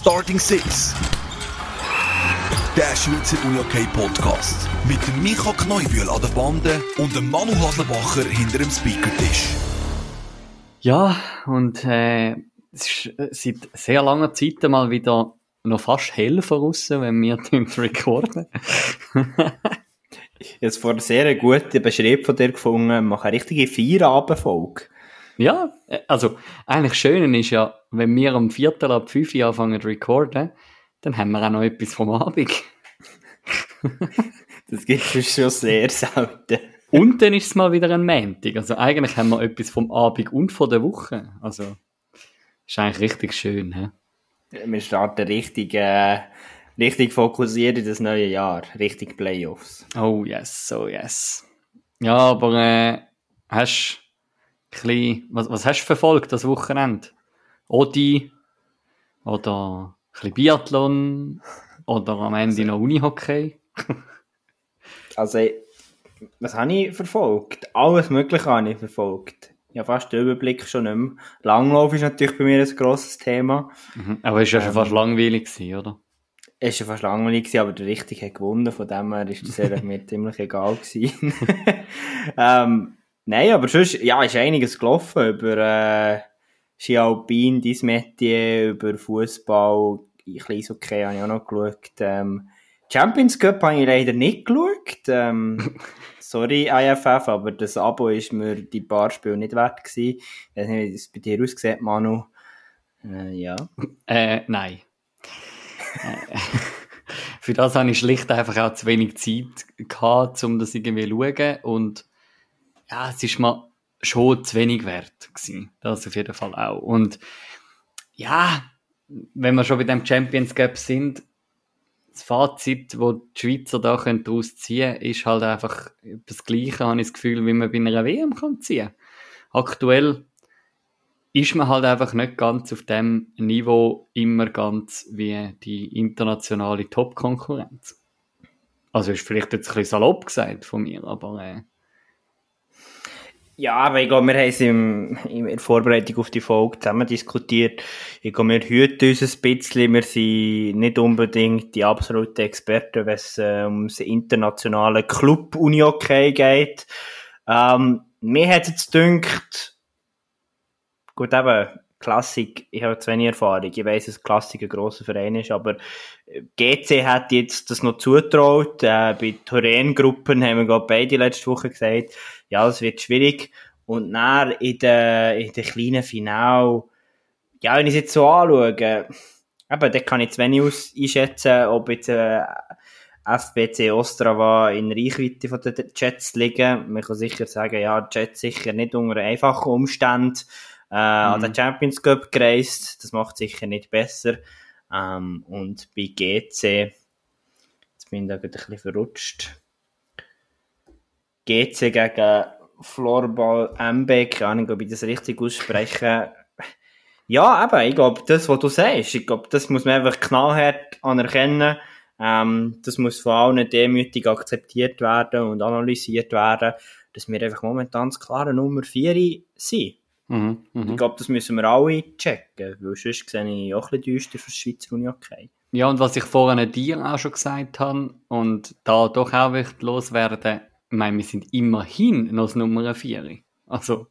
Starting Six. Der Schweizer Unihockey Podcast. Mit dem Micha Kneubühl an der Bande und dem Manu Haslebacher hinter dem Speakertisch. Ja, und äh, es ist äh, seit sehr langer Zeit mal wieder noch fast hell voraus, wenn wir recorden. Jetzt vor einer sehr guten Beschreibung von dir gefunden, wir machen eine richtige Feierabendfolge. Ja, äh, also eigentlich schön ist ja, wenn wir am Viertel ab 5 Uhr anfangen zu recorden, dann haben wir auch noch etwas vom Abend. das gibt es schon sehr selten. Und dann ist es mal wieder ein Montag. Also eigentlich haben wir etwas vom Abend und von der Woche. Also ist eigentlich richtig schön. He? Wir starten richtig, äh, richtig fokussiert in das neue Jahr. Richtig Playoffs. Oh yes, oh yes. Ja, aber äh, hast bisschen, was, was hast du verfolgt das Wochenende? Odi oder ein bisschen Biathlon oder am Ende also, noch Unihockey? also, was habe ich verfolgt? Alles Mögliche habe ich verfolgt. Habe fast den Überblick schon nicht mehr. Langlauf ist natürlich bei mir ein grosses Thema. Mhm. Aber es war ja schon ähm, fast langweilig, gewesen, oder? Es war ja fast langweilig, gewesen, aber der Richtige hat gewonnen. Von dem her ist das mir ziemlich egal gewesen. ähm, Nein, aber sonst, ja, ist einiges gelaufen über äh, Ski Alpin, dein Metier, über Fußball, ein bisschen okay habe ich auch noch geschaut. Ähm, Champions Cup habe ich leider nicht geschaut. Ähm, sorry, IFF, aber das Abo ist mir die paar Spiele nicht wert gewesen. Ich weiß nicht, wie es bei dir aussieht, Manu. Äh, ja. Äh, nein. Äh, für das habe ich schlicht einfach auch zu wenig Zeit gehabt, um das irgendwie zu schauen. Und ja, es ist mir schon zu wenig wert gewesen. Das auf jeden Fall auch. Und ja, wenn wir schon bei dem Champions Gap sind, das Fazit, wo die Schweizer da daraus ziehen können, ist halt einfach das Gleiche, habe ich das Gefühl, wie man bei einer WM kann ziehen. Aktuell ist man halt einfach nicht ganz auf dem Niveau immer ganz wie die internationale Top-Konkurrenz. Also ist vielleicht jetzt ein bisschen salopp gesagt von mir, aber äh, ja, aber ich glaube, wir haben es im, in der Vorbereitung auf die Folge zusammen diskutiert. Ich glaube, wir hüten uns ein bisschen. Wir sind nicht unbedingt die absoluten Experten, wenn es äh, um das internationale Club Uni Unihockey geht. Ähm, mir hat es gedacht, gut, eben, Klassik, ich habe zu wenig Erfahrung. Ich weiss, dass Klassik ein grosser Verein ist, aber äh, GC hat jetzt das noch zutraut. Äh, bei Toren-Gruppen haben wir gerade beide letzte Woche gesagt, ja, das wird schwierig. Und dann in den, in den kleinen Final, ja, wenn ich es jetzt so anschaue, eben, da kann ich zu wenig einschätzen, ob jetzt äh, FBC Ostrava in Reichweite von den Jets liegen. Man kann sicher sagen, ja, Jets sicher nicht unter einfachen Umständen äh, mhm. an den Champions Cup gereist. Das macht sicher nicht besser. Ähm, und bei GC, jetzt bin ich da ein bisschen verrutscht. GC gegen Florball Mbeck, keine Ahnung, ob ich das richtig ausspreche. Ja, eben, ich glaube, das, was du sagst, ich glaube, das muss man einfach knallhart anerkennen. Ähm, das muss von allen demütig akzeptiert werden und analysiert werden, dass wir einfach momentan das klare Nummer 4 sind. Mhm, mh. Ich glaube, das müssen wir alle checken, weil sonst sehe ich auch ein bisschen düster für das Schweizer Uni-Okay. Ja, und was ich vorhin dir auch schon gesagt habe, und da doch auch loswerden, ich meine, wir sind immerhin noch das Nummer 4. Also,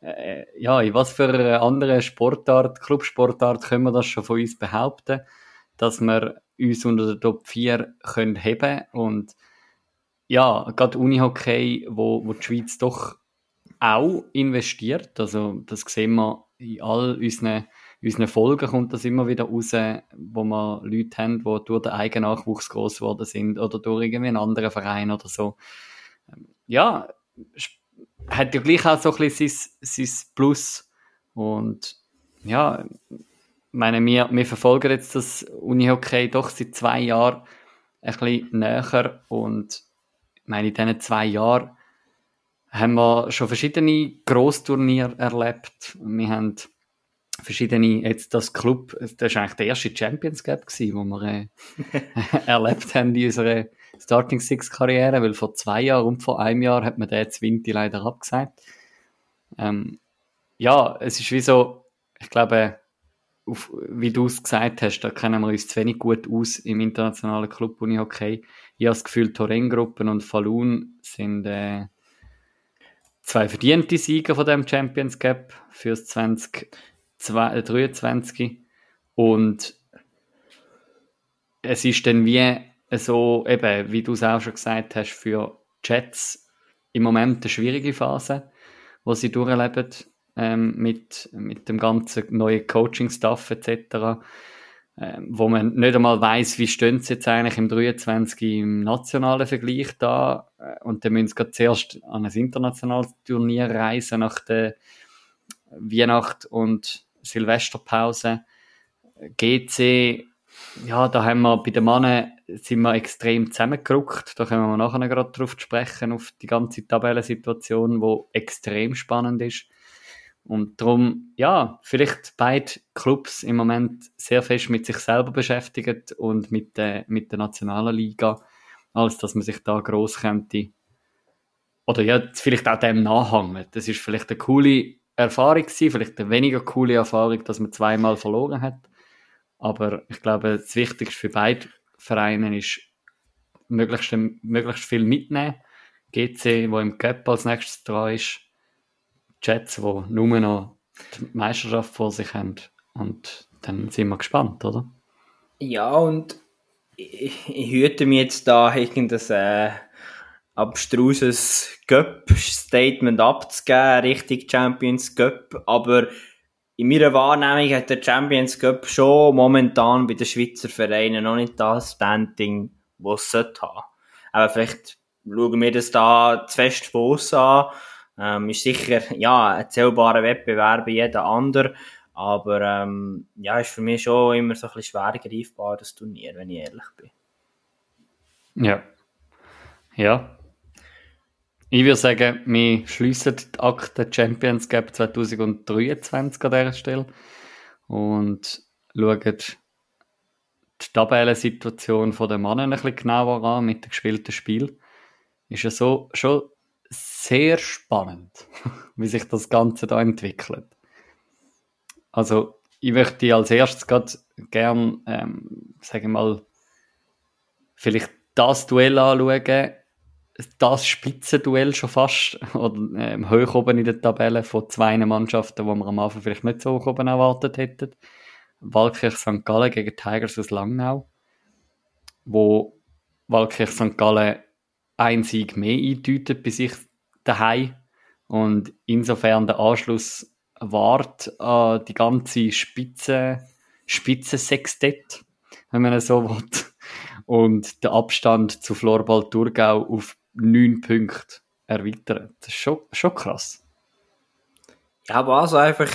äh, ja, in was für eine andere Sportart, Clubsportart können wir das schon von uns behaupten, dass wir uns unter der Top 4 können heben und ja, gerade Unihockey, wo, wo die Schweiz doch auch investiert, also das sehen wir in all unseren, unseren Folgen kommt das immer wieder raus, wo wir Leute haben, die durch den eigenen Nachwuchs groß geworden sind oder durch irgendwie einen anderen Verein oder so. Ja, hat ja gleich auch so ein bisschen sein, sein Plus. Und ja, meine, wir, wir verfolgen jetzt das Unihockey doch seit zwei Jahren ein bisschen näher. Und meine, in diesen zwei Jahren haben wir schon verschiedene Grossturniere erlebt. Wir haben verschiedene, jetzt das Club, das war eigentlich der erste Champions Cup, gewesen, wo wir äh, erlebt haben in unserer Starting Six Karriere, weil vor zwei Jahren und vor einem Jahr hat man den jetzt Winti leider abgesagt. Ähm, ja, es ist wie so, ich glaube, auf, wie du es gesagt hast, da kennen wir uns zu wenig gut aus im internationalen Club Unihockey. Ich habe das Gefühl, Torrengruppen und Falun sind äh, zwei verdiente Sieger von dem Champions Cup fürs 2023 und es ist dann wie so, eben, wie du es auch schon gesagt hast, für Jets im Moment eine schwierige Phase, wo sie durchleben ähm, mit, mit dem ganzen neuen Coaching-Staff etc., ähm, wo man nicht einmal weiß, wie stehen sie jetzt eigentlich im 23 im nationalen Vergleich da äh, und dann müssen sie zuerst an ein internationales Turnier reisen nach der Weihnacht- und Silvesterpause. GC, ja, da haben wir bei den Mannen sind wir extrem zusammengerückt. Da können wir nachher gerade drauf sprechen, auf die ganze Tabellensituation, wo extrem spannend ist. Und darum, ja, vielleicht beide Clubs im Moment sehr fest mit sich selber beschäftigt und mit der, mit der nationalen Liga, als dass man sich da groß könnte oder ja, vielleicht auch dem nachhängen. Das ist vielleicht eine coole Erfahrung gewesen, vielleicht eine weniger coole Erfahrung, dass man zweimal verloren hat. Aber ich glaube, das Wichtigste für beide Vereine ist, möglichst, möglichst viel mitnehmen. GC, wo im Cup als nächstes dran ist, Jets, die nur noch die Meisterschaft vor sich haben. Und dann sind wir gespannt, oder? Ja, und ich, ich hüte mir jetzt da irgendein äh, abstruses Cup-Statement abzugeben, richtig Champions Cup, aber in meiner Wahrnehmung hat der Champions Cup schon momentan bei den Schweizer Vereinen noch nicht das Standing, das es haben. Aber vielleicht schauen wir das da zu fest von an ähm, ist sicher, ja, ein zählbarer Wettbewerb wie jeder andere. Aber, ähm, ja, ist für mich schon immer so ein bisschen schwer greifbar, das Turnier, wenn ich ehrlich bin. Ja. Ja. Ich würde sagen, wir schließen die Akte Champions Cup 2023 an dieser Stelle und schauen die Tabellensituation der Männer ein bisschen genauer an mit dem gespielten Spiel. Ist ja so schon sehr spannend, wie sich das Ganze da entwickelt. Also, ich möchte als erstes gerade gern, ähm, sagen wir mal, vielleicht das Duell anschauen, das Spitzenduell schon fast, oder ähm, hoch oben in der Tabelle von zwei Mannschaften, die wir am Anfang vielleicht nicht so hoch oben erwartet hätten. Walkirch St. Gallen gegen Tigers aus Langnau, wo Walkirch St. Gallen ein Sieg mehr eindeutet bei sich daheim und insofern der Anschluss wart an die ganze Spitze, Spitzensextett, wenn man so will. Und der Abstand zu Florbal Thurgau auf neun Punkte erweitert. Das ist schon, schon krass. Ja, aber also einfach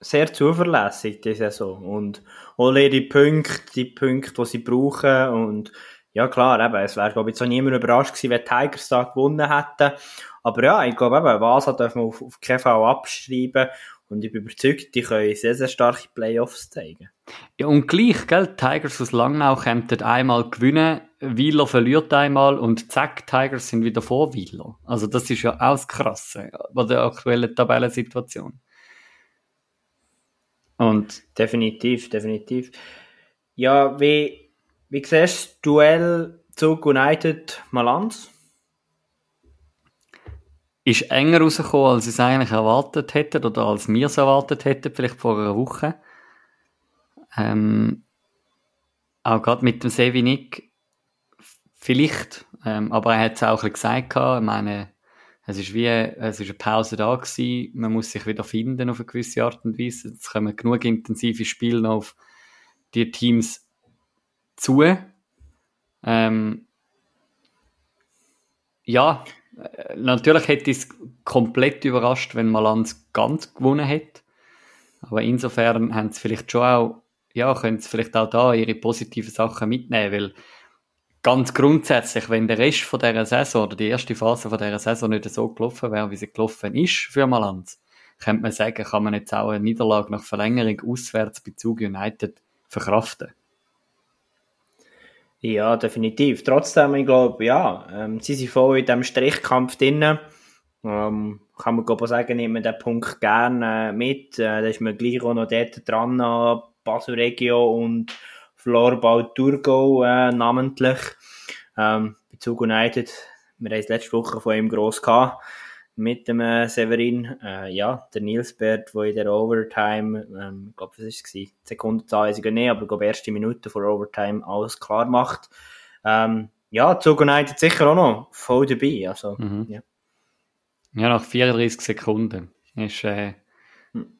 sehr zuverlässig, die Saison. Und holen ihre Punkte, die Punkte, die sie brauchen und ja klar, eben, es wäre glaube ich so niemand überrascht gewesen, wenn Tigers da gewonnen hätten. Aber ja, ich glaube eben, Vasa darf man auf, auf keinen Fall abschreiben und ich bin überzeugt, die können sehr, sehr starke Playoffs zeigen. Ja, und gleich, gell, Tigers aus Langnau könnten einmal gewinnen, Wieler verliert einmal und zack, Tigers sind wieder vor Wieler. Also das ist ja auch das Krasse bei der aktuellen Tabellensituation. Und definitiv, definitiv. Ja, wie wie siehst du Duell Zug United Malanz? Ist enger rausgekommen, als ich es eigentlich erwartet hätte oder als wir es erwartet hätten, vielleicht vor einer Woche. Ähm, auch gerade mit dem Sevinik vielleicht, ähm, aber er hat es auch ein bisschen gesagt, ich meine, es ist wie, es ist eine Pause da gewesen, man muss sich wieder finden auf eine gewisse Art und Weise, es kommen genug intensive Spiele noch auf die Teams zu. Ähm, ja, äh, natürlich hätte ich es komplett überrascht, wenn Malanz ganz gewonnen hätte. Aber insofern haben sie vielleicht schon auch, ja, können sie vielleicht auch da ihre positiven Sachen mitnehmen, weil ganz grundsätzlich, wenn der Rest von dieser Saison oder die erste Phase von dieser Saison nicht so gelaufen wäre, wie sie gelaufen ist für Malanz, könnte man sagen, kann man jetzt auch eine Niederlage nach Verlängerung auswärts bei Zug United verkraften. Ja, definitiv. Trotzdem, ich glaube, ja, ähm, sie sind voll in diesem Strichkampf drin. Ähm, kann man glaube sagen, nimmt man den Punkt gerne äh, mit. Äh, da ist man gleich auch noch dort dran, ein paar Basel Regio und Floorball Thurgau äh, namentlich. Ähm, bei Zug United, wir haben es letzte Woche von ihm gross gehabt, mit dem äh, Severin. Äh, ja, der Nilsbert, der in der Overtime, ähm, ich glaube, was war es? Sekundenzahl weiß ich nicht, aber ich glaube, erste Minute vor Overtime alles klar macht. Ähm, ja, Zug United sicher auch noch voll dabei. Also, Mhm. ja. Ja, nach 34 Sekunden ist äh,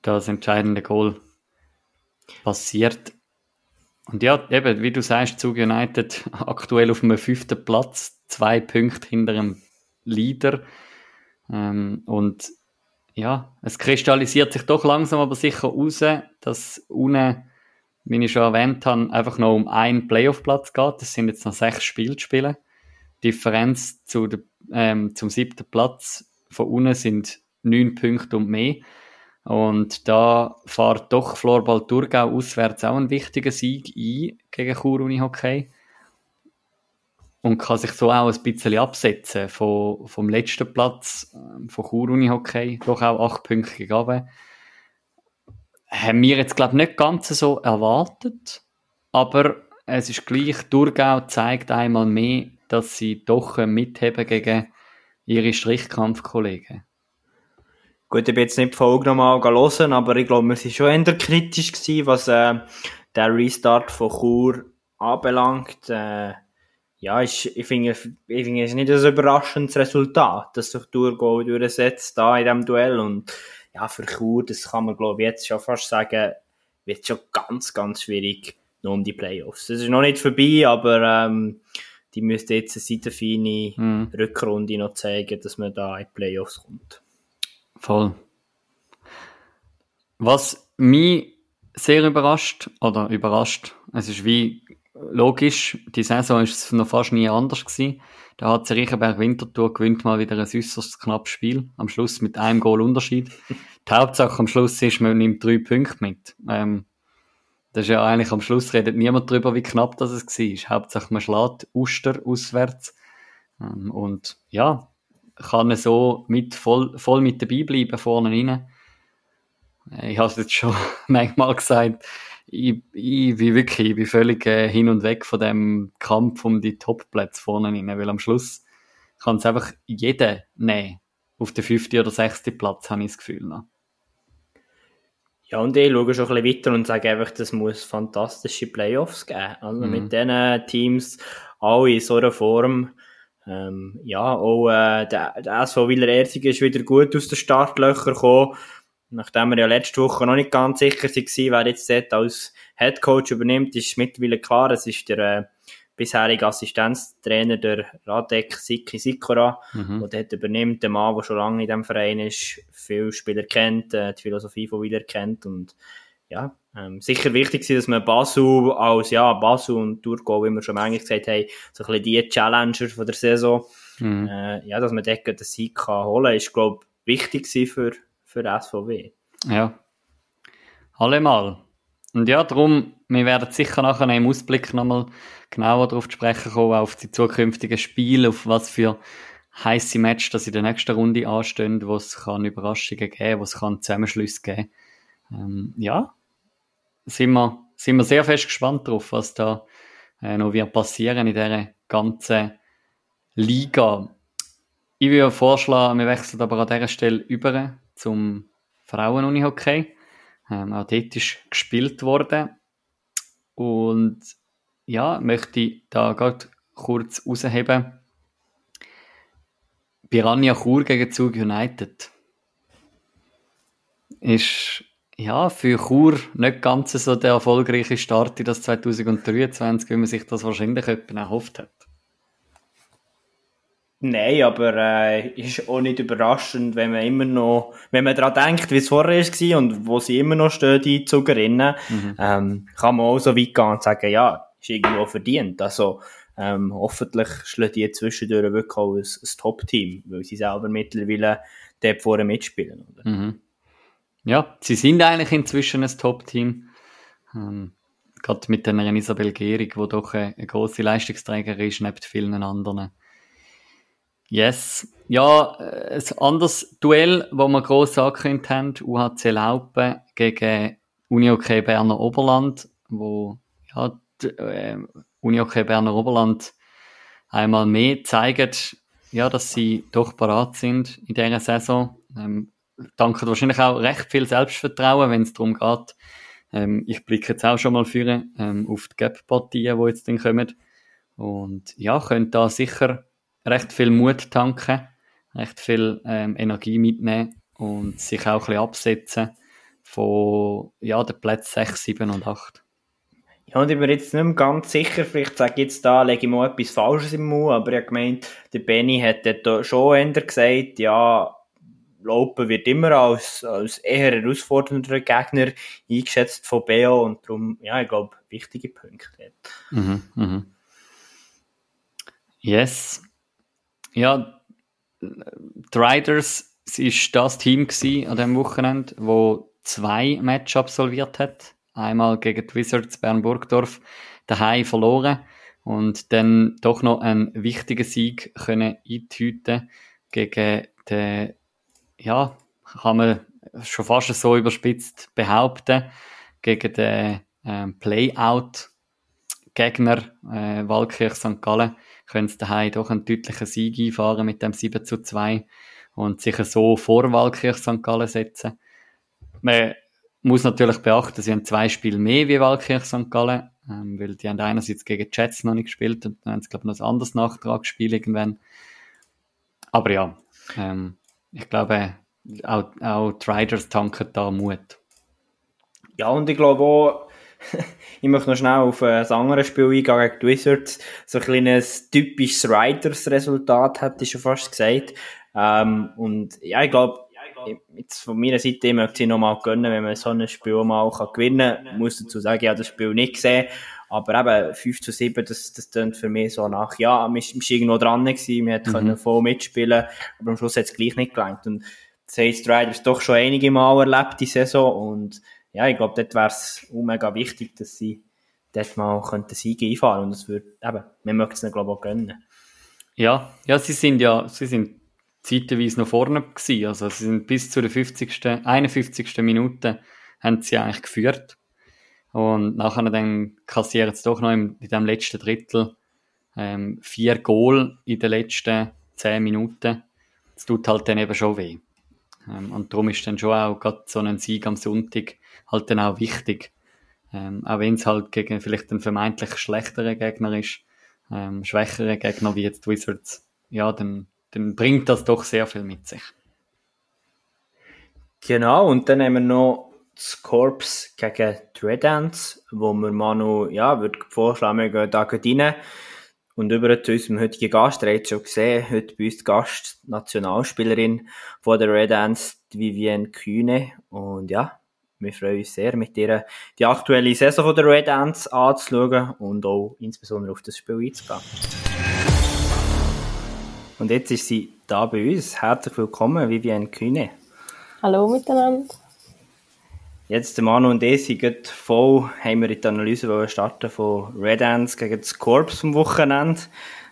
das entscheidende Goal passiert. Und ja, eben, wie du sagst, Zug United aktuell auf dem fünften Platz, zwei Punkte hinter dem Leader. Ähm, und ja, es kristallisiert sich doch langsam aber sicher raus, dass unten, wie ich schon erwähnt habe, einfach noch um einen Playoff-Platz geht. Das sind jetzt noch sechs Spiele zu spielen. Die Differenz zu der, ähm, zum siebten Platz von unten sind neun Punkte und mehr. Und da fährt doch Florball Thurgau auswärts auch einen wichtigen Sieg ein gegen Chur Unihockey. Und kann sich so auch ein bisschen absetzen von, vom letzten Platz ähm, von Chur Unihockey. Doch auch acht Punkte gegeben. Haben wir jetzt, glaube ich, nicht ganz so erwartet. Aber es ist gleich, Thurgau zeigt einmal mehr, dass sie doch mitheben gegen ihre Strichkampfkollegen. Gut, ich bin jetzt nicht die Folge nochmal hören, aber ich glaube, wir waren schon eher kritisch gewesen, was äh, der Restart von Chur anbelangt. Äh, ja, ist, ich finde, ich finde es nicht ein überraschendes Resultat, dass sich Thurgau durchsetzt da in diesem Duell und ja, für Chur, das kann man glaube ich jetzt schon fast sagen, wird schon ganz, ganz schwierig noch um die Playoffs. Es ist noch nicht vorbei, aber ähm, die müsste jetzt eine seitenfeine Mhm. Rückrunde noch zeigen, dass man da in die Playoffs kommt. Voll. Was mich sehr überrascht, oder überrascht, es ist wie logisch, die Saison ist es noch fast nie anders gewesen. Da hat Riechenberg Winterthur gewinnt mal wieder ein äußerst knappes Spiel. Am Schluss mit einem Goal Unterschied. Die Hauptsache am Schluss ist, man nimmt drei Punkte mit. Ähm, das ist ja eigentlich am Schluss redet niemand darüber, wie knapp das es war. Hauptsache man schlägt Uster auswärts. Ähm, und ja, kann er so mit voll, voll mit dabei bleiben vorne rein. Äh, Ich habe es jetzt schon manchmal gesagt, ich, ich bin wirklich ich bin völlig äh, hin und weg von dem Kampf um die Top-Plätze vorne rein, weil am Schluss kann es einfach jeder nehmen. Auf den fünften oder sechsten Platz, habe ich das Gefühl. Noch. Ja, und ich schaue schon ein bisschen weiter und sage einfach, das muss fantastische Playoffs geben. Also Mhm. mit diesen Teams, alle in so einer Form. Ähm, ja, auch äh, der, der SV Wieler Erzig ist wieder gut aus den Startlöchern gekommen. Nachdem wir ja letzte Woche noch nicht ganz sicher waren, wer jetzt dort als Headcoach übernimmt, ist mittlerweile klar, es ist der äh, bisherige Assistenztrainer, der Radek Siki Sikora, Mhm. der dort übernimmt, der Mann, der schon lange in diesem Verein ist, viele Spieler kennt, äh, die Philosophie von Wieler kennt und ja, ähm, sicher wichtig ist, dass man Basel als, ja, Basel und Thurgau, wie wir schon manchmal gesagt haben, so ein bisschen die Challenger von der Saison, Mhm. äh, ja, dass man dort den Sieg kann holen, ist, glaube ich, wichtig für, für SVW. Ja. Allemal. Und ja, darum, wir werden sicher nachher im Ausblick nochmal genauer darauf zu sprechen kommen, auf die zukünftigen Spiele, auf was für heiße Match das in der nächsten Runde anstehen, wo es kann Überraschungen geben, wo es kann Zusammenschlüsse geben. Ähm, ja, sind wir, sind wir sehr fest gespannt drauf, was da äh, noch wird passieren in dieser ganzen Liga. Ich würde vorschlagen, wir wechseln aber an dieser Stelle über zum Frauen-Unihockey. Ähm, auch dort ist gespielt worden. Und ja, möchte ich da gerade kurz rausheben. Piranha Chur gegen Zug United. Ist ja für Chur nicht ganz so der erfolgreiche Start in das 2023, wie man sich das wahrscheinlich jemand erhofft hat. Nein, aber äh, ist auch nicht überraschend, wenn man immer noch, wenn man daran denkt, wie es vorher war und wo sie immer noch stehen, die Zugerinnen, Mhm. ähm, kann man auch so weit gehen und sagen, ja, ist irgendwo verdient. Also, ähm, hoffentlich schlägt die zwischendurch wirklich auch ein, ein Top-Team, weil sie selber mittlerweile dort vorne mitspielen. Mhm. Ja, sie sind eigentlich inzwischen ein Top-Team. Ähm, gerade mit einer Isabel Gehrig, die doch eine, eine grosse Leistungsträgerin ist, neben vielen anderen. Yes. Ja, äh, ein anderes Duell, das wir gross angekündigt haben, UHC Laupen gegen Unihockey Berner Oberland, wo ja, äh, Unihockey Berner Oberland einmal mehr zeigt, ja, dass sie doch parat sind in dieser Saison. Ähm, danke wahrscheinlich auch recht viel Selbstvertrauen, wenn es darum geht. Ähm, ich blicke jetzt auch schon mal für, ähm, auf die Gap-Partien, die jetzt dann kommen. Und ja, könnt da sicher recht viel Mut tanken, recht viel ähm, Energie mitnehmen und sich auch ein bisschen absetzen von ja, den Plätzen 6, 7 und 8. Ja, und ich bin jetzt nicht mehr ganz sicher, vielleicht sage ich jetzt da, lege ich mal etwas Falsches im Mund, aber ich habe gemeint, der Benny hat dort schon eher gesagt, ja, Laupen wird immer als, als eher herausfordernder Gegner eingeschätzt von BO und darum, ja, ich glaube, wichtige Punkte. Mhm, mhm. Yes. Ja, die Riders ist das Team an dem Wochenende, wo zwei Matches absolviert hat. Einmal gegen die Wizards Bern-Burgdorf daheim verloren und dann doch noch einen wichtigen Sieg können eintüten gegen den, ja, kann man schon fast so überspitzt behaupten, gegen den ähm, Playout-Gegner äh, Walkirch St. Gallen können sie daheim doch einen deutlichen Sieg einfahren mit dem 7 zu 2 und sich so vor Walkirch St. Gallen setzen. Man muss natürlich beachten, sie haben zwei Spiele mehr wie Walkirch St. Gallen, ähm, weil die haben einerseits gegen die Jets noch nicht gespielt und dann haben sie, glaube ich, noch ein anderes Nachtragsspiel irgendwann. Aber ja, ähm, ich glaube, auch, auch die Riders tanken da Mut. Ja, und ich glaube auch, ich möchte noch schnell auf ein anderes Spiel eingehen gegen die Wizards. So ein kleines typisches Riders-Resultat, hätte ich schon fast gesagt. Ähm, und ja, ich glaube, jetzt von meiner Seite möchte ich nochmal gönnen, wenn man so ein Spiel mal kann gewinnen kann. Ich muss dazu sagen, ich habe das Spiel nicht gesehen. Aber eben 5 zu 7, das, das klingt für mich so nach, ja, wir waren irgendwo dran gewesen, wir hätten mhm. voll mitspielen aber am Schluss hat es gleich nicht gelangt. Und das heißt, Riders doch schon einige Mal erlebt, die Saison. Und ja, ich glaube, dort wäre es mega wichtig, dass sie dort mal könnten Siege einfahren und es würde, eben, wir möchten es ihnen, glaube ich, auch gönnen. Ja, ja, sie sind ja, sie sind zeitweise noch vorne gewesen, also sie sind bis zu der 50., 51. Minute haben sie eigentlich geführt und nachher dann kassieren sie doch noch im, in dem letzten Drittel ähm, vier Goal in den letzten zehn Minuten. Das tut halt dann eben schon weh. Ähm, und darum ist dann schon auch gerade so ein Sieg am Sonntag halt dann auch wichtig. Ähm, auch wenn es halt gegen vielleicht einen vermeintlich schlechteren Gegner ist, ähm, schwächere Gegner wie jetzt Wizards, ja, dann, dann bringt das doch sehr viel mit sich. Genau, und dann haben wir noch das Corps gegen Ants, wo wir Manu, ja, würde vorschlagen, wir gehen da rein. Und über zu unserem heutigen Gast, ihr habt schon gesehen, heute bei uns die Gast, Nationalspielerin von der Red Ants, Vivienne Kühne. Und ja, wir freuen uns sehr, mit dir die aktuelle Saison von der Red Ants anzuschauen und auch insbesondere auf das Spiel einzugehen. Und jetzt ist sie da bei uns. Herzlich willkommen, Vivienne Kühne. Hallo miteinander. Jetzt, der Manu und ich sind voll, haben wir in die Analyse starten von Red Ants gegen das Corps am Wochenende.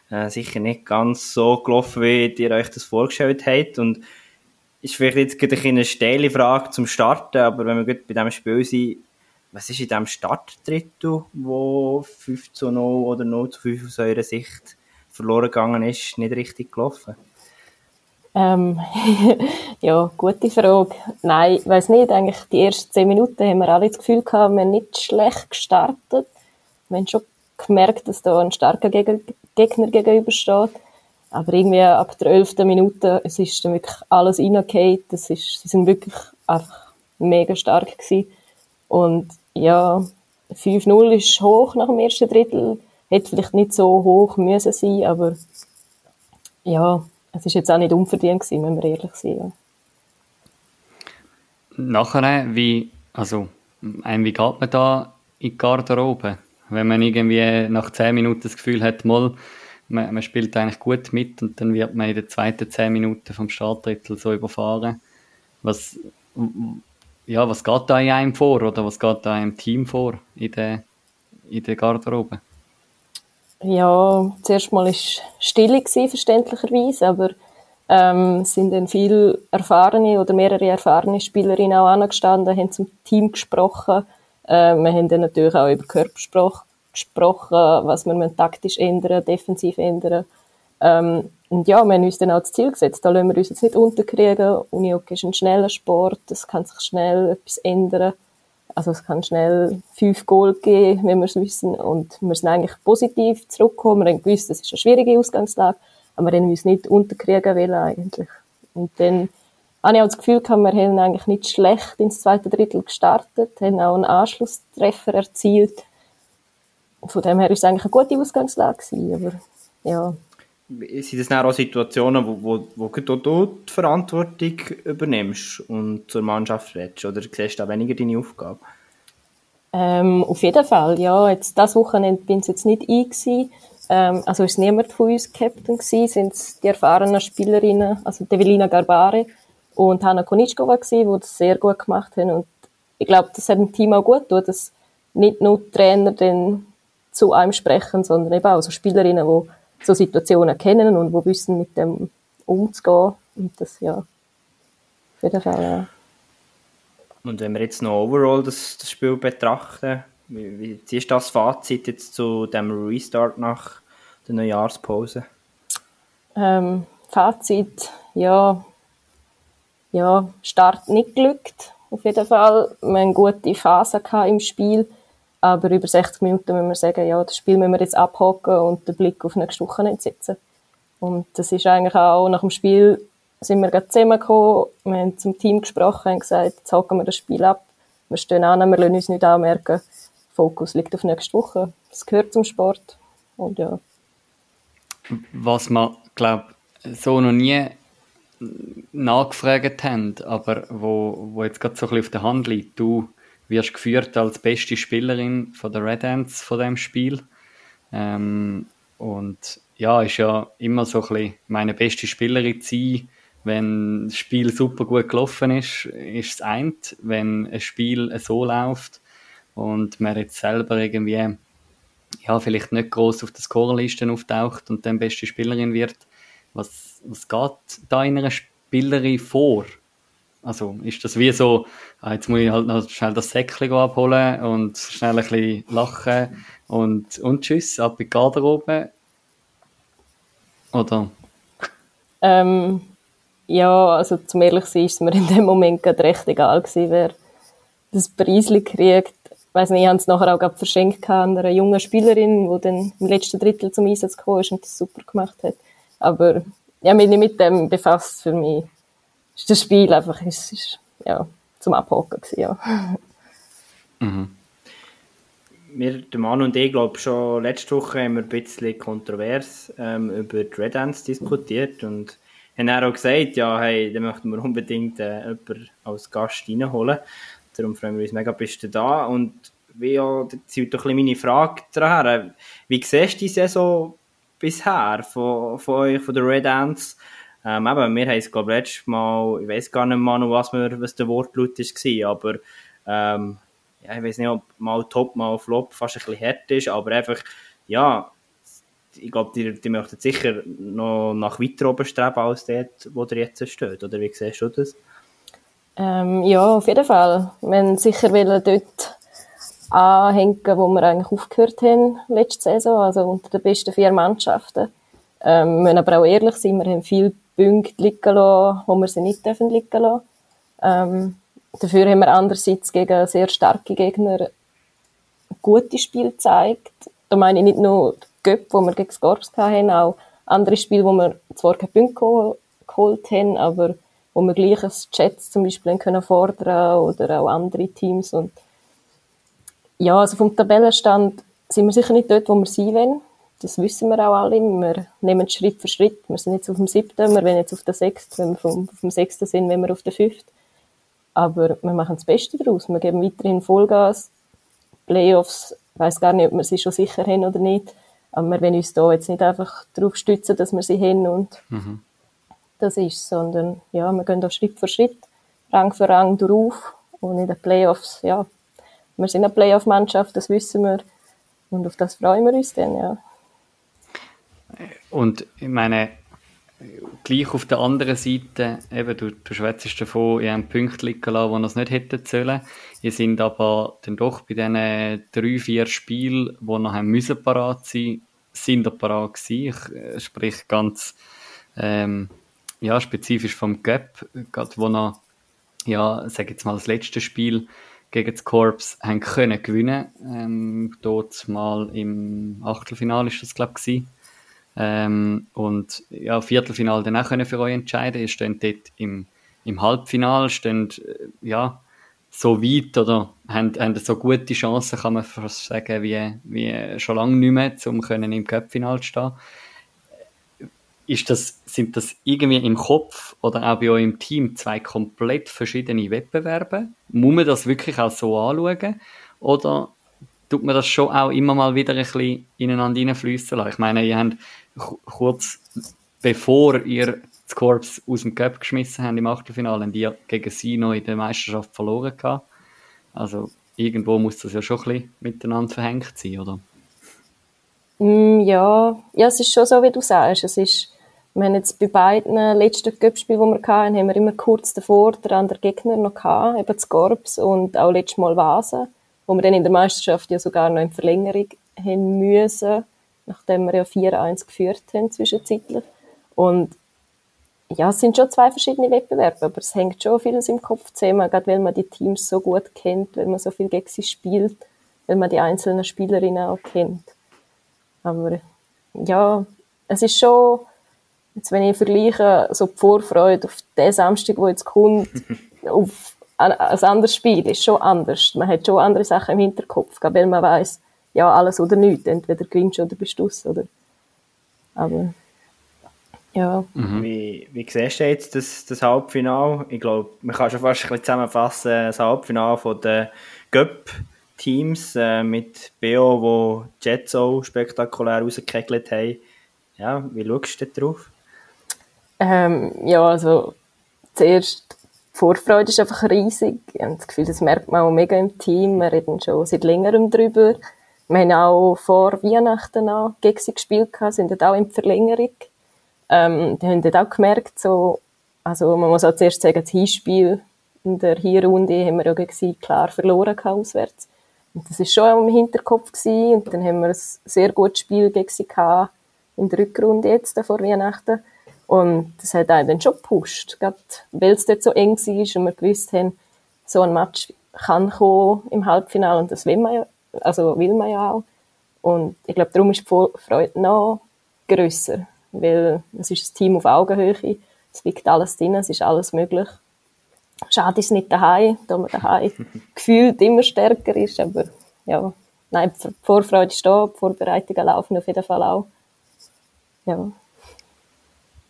Äh, sicher nicht ganz so gelaufen, wie ihr euch das vorgestellt habt. Und ist vielleicht jetzt gerade eine steile Frage zum Starten, aber wenn wir gut bei diesem Spiel sind, was ist in diesem Startdrittel, wo 5 zu 0 oder 0 zu 5 aus eurer Sicht verloren gegangen ist, nicht richtig gelaufen? Ähm, ja, gute Frage. Nein, ich weiß nicht. Eigentlich die ersten 10 Minuten haben wir alle das Gefühl gehabt, wir haben nicht schlecht gestartet. Wir haben schon gemerkt, dass da ein starker Gegner gegenübersteht. Aber irgendwie ab der 11. Minute, es ist dann wirklich alles reingehauen. Das ist, sie sind wirklich einfach mega stark gewesen. Und ja, 5-0 ist hoch nach dem ersten Drittel. Hätte vielleicht nicht so hoch müssen sein, aber ja, es ist jetzt auch nicht unverdient gewesen, wenn wir ehrlich sind. Ja. Nachher, wie, also, wie geht man da in die Garderobe? Wenn man irgendwie nach 10 Minuten das Gefühl hat, mal, man, man, spielt eigentlich gut mit und dann wird man in den zweiten zehn Minuten vom Startdrittel so überfahren. Was, ja, was geht da in einem vor oder was geht da im Team vor in der, in der Garderobe? Ja, zuerst mal war es still, verständlicherweise, aber ähm, sind dann viele erfahrene oder mehrere erfahrene Spielerinnen auch angestanden, haben zum Team gesprochen Äh, wir haben dann natürlich auch über Körpersprache gesprochen, was wir taktisch ändern, defensiv ändern. Ähm, und ja, wir haben uns dann auch das Ziel gesetzt. Da lassen wir uns jetzt nicht unterkriegen. Unihockey ist ein schneller Sport, es kann sich schnell etwas ändern. Also es kann schnell fünf Goal geben, wenn wir es wissen. Und wir sind eigentlich positiv zurückgekommen. Wir haben gewusst, das ist eine schwierige Ausgangslage, aber wir haben uns nicht unterkriegen wollen eigentlich. Und dann habe ich auch das Gefühl gehabt, wir haben eigentlich nicht schlecht ins zweite Drittel gestartet, haben auch einen Anschlusstreffer erzielt. Von dem her ist es eigentlich eine gute Ausgangslage gewesen, aber ja. Sind das dann auch Situationen, wo, wo, wo du die Verantwortung übernimmst und zur Mannschaft redest, oder siehst du da weniger deine Aufgabe? Ähm, auf jeden Fall, ja. Jetzt, das Wochenende bin ich jetzt nicht ich gewesen. Ähm, also ist niemand von uns Captain gewesen, sind die erfahrenen Spielerinnen, also Develina Garbare und Hanna Konitschkova gewesen, die das sehr gut gemacht haben und ich glaube, das hat dem Team auch gut getan, dass nicht nur die Trainer dann zu einem sprechen, sondern eben auch so Spielerinnen, die so Situationen kennen und die wissen, mit dem umzugehen. Und das, ja, auf jeden Fall, ja. Und wenn wir jetzt noch overall das, das Spiel betrachten, wie, wie ist das Fazit jetzt zu dem Restart nach der Neujahrspause? Ähm, Fazit, ja, ja, Start nicht glückt, auf jeden Fall. Wir eine gute Phase im Spiel, aber über 60 Minuten müssen wir sagen, ja, das Spiel müssen wir jetzt abhocken und den Blick auf nächste Woche nicht setzen. Und das ist eigentlich auch nach dem Spiel sind wir gerade zusammengekommen, wir haben zum Team gesprochen und gesagt, jetzt hocken wir das Spiel ab, wir stehen an, wir lassen uns nicht anmerken, Fokus liegt auf nächste Woche. Das gehört zum Sport. Und ja. Was man, glaube so noch nie nachgefragt haben, aber wo, wo jetzt gerade so ein bisschen auf der Hand liegt. Du wirst geführt als beste Spielerin von der Red Ants von dem Spiel. Ähm, und ja, ist ja immer so ein bisschen meine beste Spielerin zu sein, wenn das Spiel super gut gelaufen ist, ist es eint. Wenn ein Spiel so läuft, und man jetzt selber irgendwie ja, vielleicht nicht groß auf der Scorerliste auftaucht und dann beste Spielerin wird, was, was geht da in einer Spielerin vor? Also ist das wie so, ah, jetzt muss ich halt noch schnell das Säckchen abholen und schnell ein bisschen lachen und, und tschüss, ab in die Garderobe? Oder? Ähm, ja, also zum ehrlich sein ist es mir in dem Moment gerade recht egal gewesen, wer das Preisli kriegt weiß nicht, ich habe es nachher auch verschenkt an einer jungen Spielerin, die dann im letzten Drittel zum Einsatz gekommen ist und das super gemacht hat. Aber ja, mich nicht mit dem befasst. Für mich ist das Spiel einfach ist, ist, ja, zum Abhocken gewesen, ja. Mhm. Wir, der Mann und ich, glaube schon letzte Woche haben wir ein bisschen kontrovers ähm, über die Red Ants diskutiert und haben auch gesagt, ja, hey, dann möchten wir unbedingt äh, jemanden als Gast reinholen. Darum freuen wir uns mega, bist du da. Und wie ja, da zielt doch ein meine Frage daher. Wie siehst du die Saison bisher von, von euch, von der Red Ants? Ähm, eben, wir haben es, glaube letztes Mal, ich weiß gar nicht mal, was, wir, was der Wortlaut war, aber ähm, ja, ich weiß nicht, ob mal Top, mal Flop fast ein bisschen hart ist, aber einfach, ja, ich glaube, die, die möchten sicher noch nach weiter oben streben als dort, wo der jetzt steht. Oder wie siehst du das? Ähm, ja, auf jeden Fall. Wir sicher wollen dort anhängen, wo wir eigentlich aufgehört haben letzte Saison, also unter den besten vier Mannschaften. Ähm, wir müssen aber auch ehrlich sein, wir haben viele Punkte liegen lassen, wo wir sie nicht dürfen liegen lassen. Ähm, dafür haben wir andererseits gegen sehr starke Gegner gute Spiele gezeigt. Da meine ich nicht nur die Göpp, wo wir gegen Scorps hatten, auch andere Spiele, wo wir zwar keine Punkte geholt haben, aber wo wir gleich ein Chats zum Beispiel können fordern oder auch andere Teams und ja, also vom Tabellenstand sind wir sicher nicht dort, wo wir sein wollen. Das wissen wir auch alle. Wir nehmen Schritt für Schritt. Wir sind jetzt auf dem siebten, wir wollen jetzt auf den sechsten. Wenn wir vom, auf dem sechsten sind, wenn wir auf den fünften. Aber wir machen das Beste daraus. Wir geben weiterhin Vollgas. Playoffs, ich weiss gar nicht, ob wir sie schon sicher haben oder nicht. Aber wir wollen uns da jetzt nicht einfach darauf stützen, dass wir sie haben und mhm das ist, sondern ja, wir gehen da Schritt für Schritt, Rang für Rang drauf und in den Playoffs, ja, wir sind eine Playoff-Mannschaft, das wissen wir und auf das freuen wir uns dann, ja. Und ich meine, gleich auf der anderen Seite, eben, du, du schwätzt davon, ihr habt Punkte liegen lassen, die ihr es nicht hätten sollen. Ihr sind aber dann doch bei diesen drei, vier Spielen, die noch müssen parat sein, sind ihr parat gewesen. Ich äh, sprich ganz, ähm, ja, spezifisch vom Gap, gerade wo noch, ja, sag jetzt mal, das letzte Spiel gegen das Corps haben können gewinnen. Ähm, dort mal im Achtelfinale ist das, glaube ich, ähm, und ja, Viertelfinale dann auch können für euch entscheiden. Ihr steht dort im, im Halbfinale, steht, äh, ja, so weit oder haben, haben so gute Chancen, kann man fast sagen, wie, wie schon lange nicht mehr, um können im Cup-Final zu stehen. Ist das, sind das irgendwie im Kopf oder auch bei euch im Team zwei komplett verschiedene Wettbewerbe? Muss man das wirklich auch so anschauen? Oder tut man das schon auch immer mal wieder ein bisschen ineinander hineinfließen lassen? Ich meine, ihr habt kurz bevor ihr das Korps aus dem Cup geschmissen habt im Achtelfinale, haben die gegen sie noch in der Meisterschaft verloren gehabt. Also irgendwo muss das ja schon ein bisschen miteinander verhängt sein, oder? Mm, ja, ja, es ist schon so, wie du sagst. Es ist, wir haben jetzt bei beiden letzten Cup-Spielen, die wir hatten, haben wir immer kurz davor den anderen Gegner noch gehabt, eben das Korps und auch letztes Mal Vasen, wo wir dann in der Meisterschaft ja sogar noch in Verlängerung haben müssen nachdem wir ja 4-1 geführt haben zwischenzeitlich. Und ja, es sind schon zwei verschiedene Wettbewerbe, aber es hängt schon vieles im Kopf zusammen, gerade weil man die Teams so gut kennt, weil man so viel gegen sie spielt, weil man die einzelnen Spielerinnen auch kennt. Aber ja, es ist schon, jetzt wenn ich vergleiche, so die Vorfreude auf den Samstag, der jetzt kommt, auf ein, ein anderes Spiel, ist schon anders. Man hat schon andere Sachen im Hinterkopf, weil man weiß ja, alles oder nichts. Entweder gewinnst du oder bist du oder? Aber, ja. Mhm. Wie, wie siehst du jetzt das, das Halbfinale? Ich glaube, man kann schon fast ein bisschen zusammenfassen, das Halbfinale von den Göpp-Teams äh, mit BO, wo Jets auch spektakulär rausgekegelt haben. Ja, wie schaust du darauf? Ähm, ja, also zuerst die Vorfreude ist einfach riesig. Ich habe das Gefühl, das merkt man auch mega im Team. Wir reden schon seit längerem darüber. Wir haben auch vor Weihnachten auch gegen sie gespielt, sind dort auch in der Verlängerung. Ähm, die haben dort auch gemerkt, so, also man muss auch zuerst sagen, das Hinspiel in der Hinrunde haben wir ja gegen sie klar verloren auswärts. Und das ist schon im Hinterkopf gewesen. Und dann haben wir ein sehr gutes Spiel gegen sie gehabt, in der Rückrunde jetzt vor Weihnachten. Und das hat einen dann schon gepusht, gerade weil es dort so eng war und wir gewusst haben, so ein Match kann kommen im Halbfinale und das will man ja also will man ja auch. Und ich glaube, darum ist die Freude noch grösser, weil es ist ein Team auf Augenhöhe, es liegt alles drin, es ist alles möglich. Schade ist nicht daheim, da man daheim gefühlt immer stärker ist, aber ja, nein, die Vorfreude ist da, die Vorbereitungen laufen auf jeden Fall auch. Ja.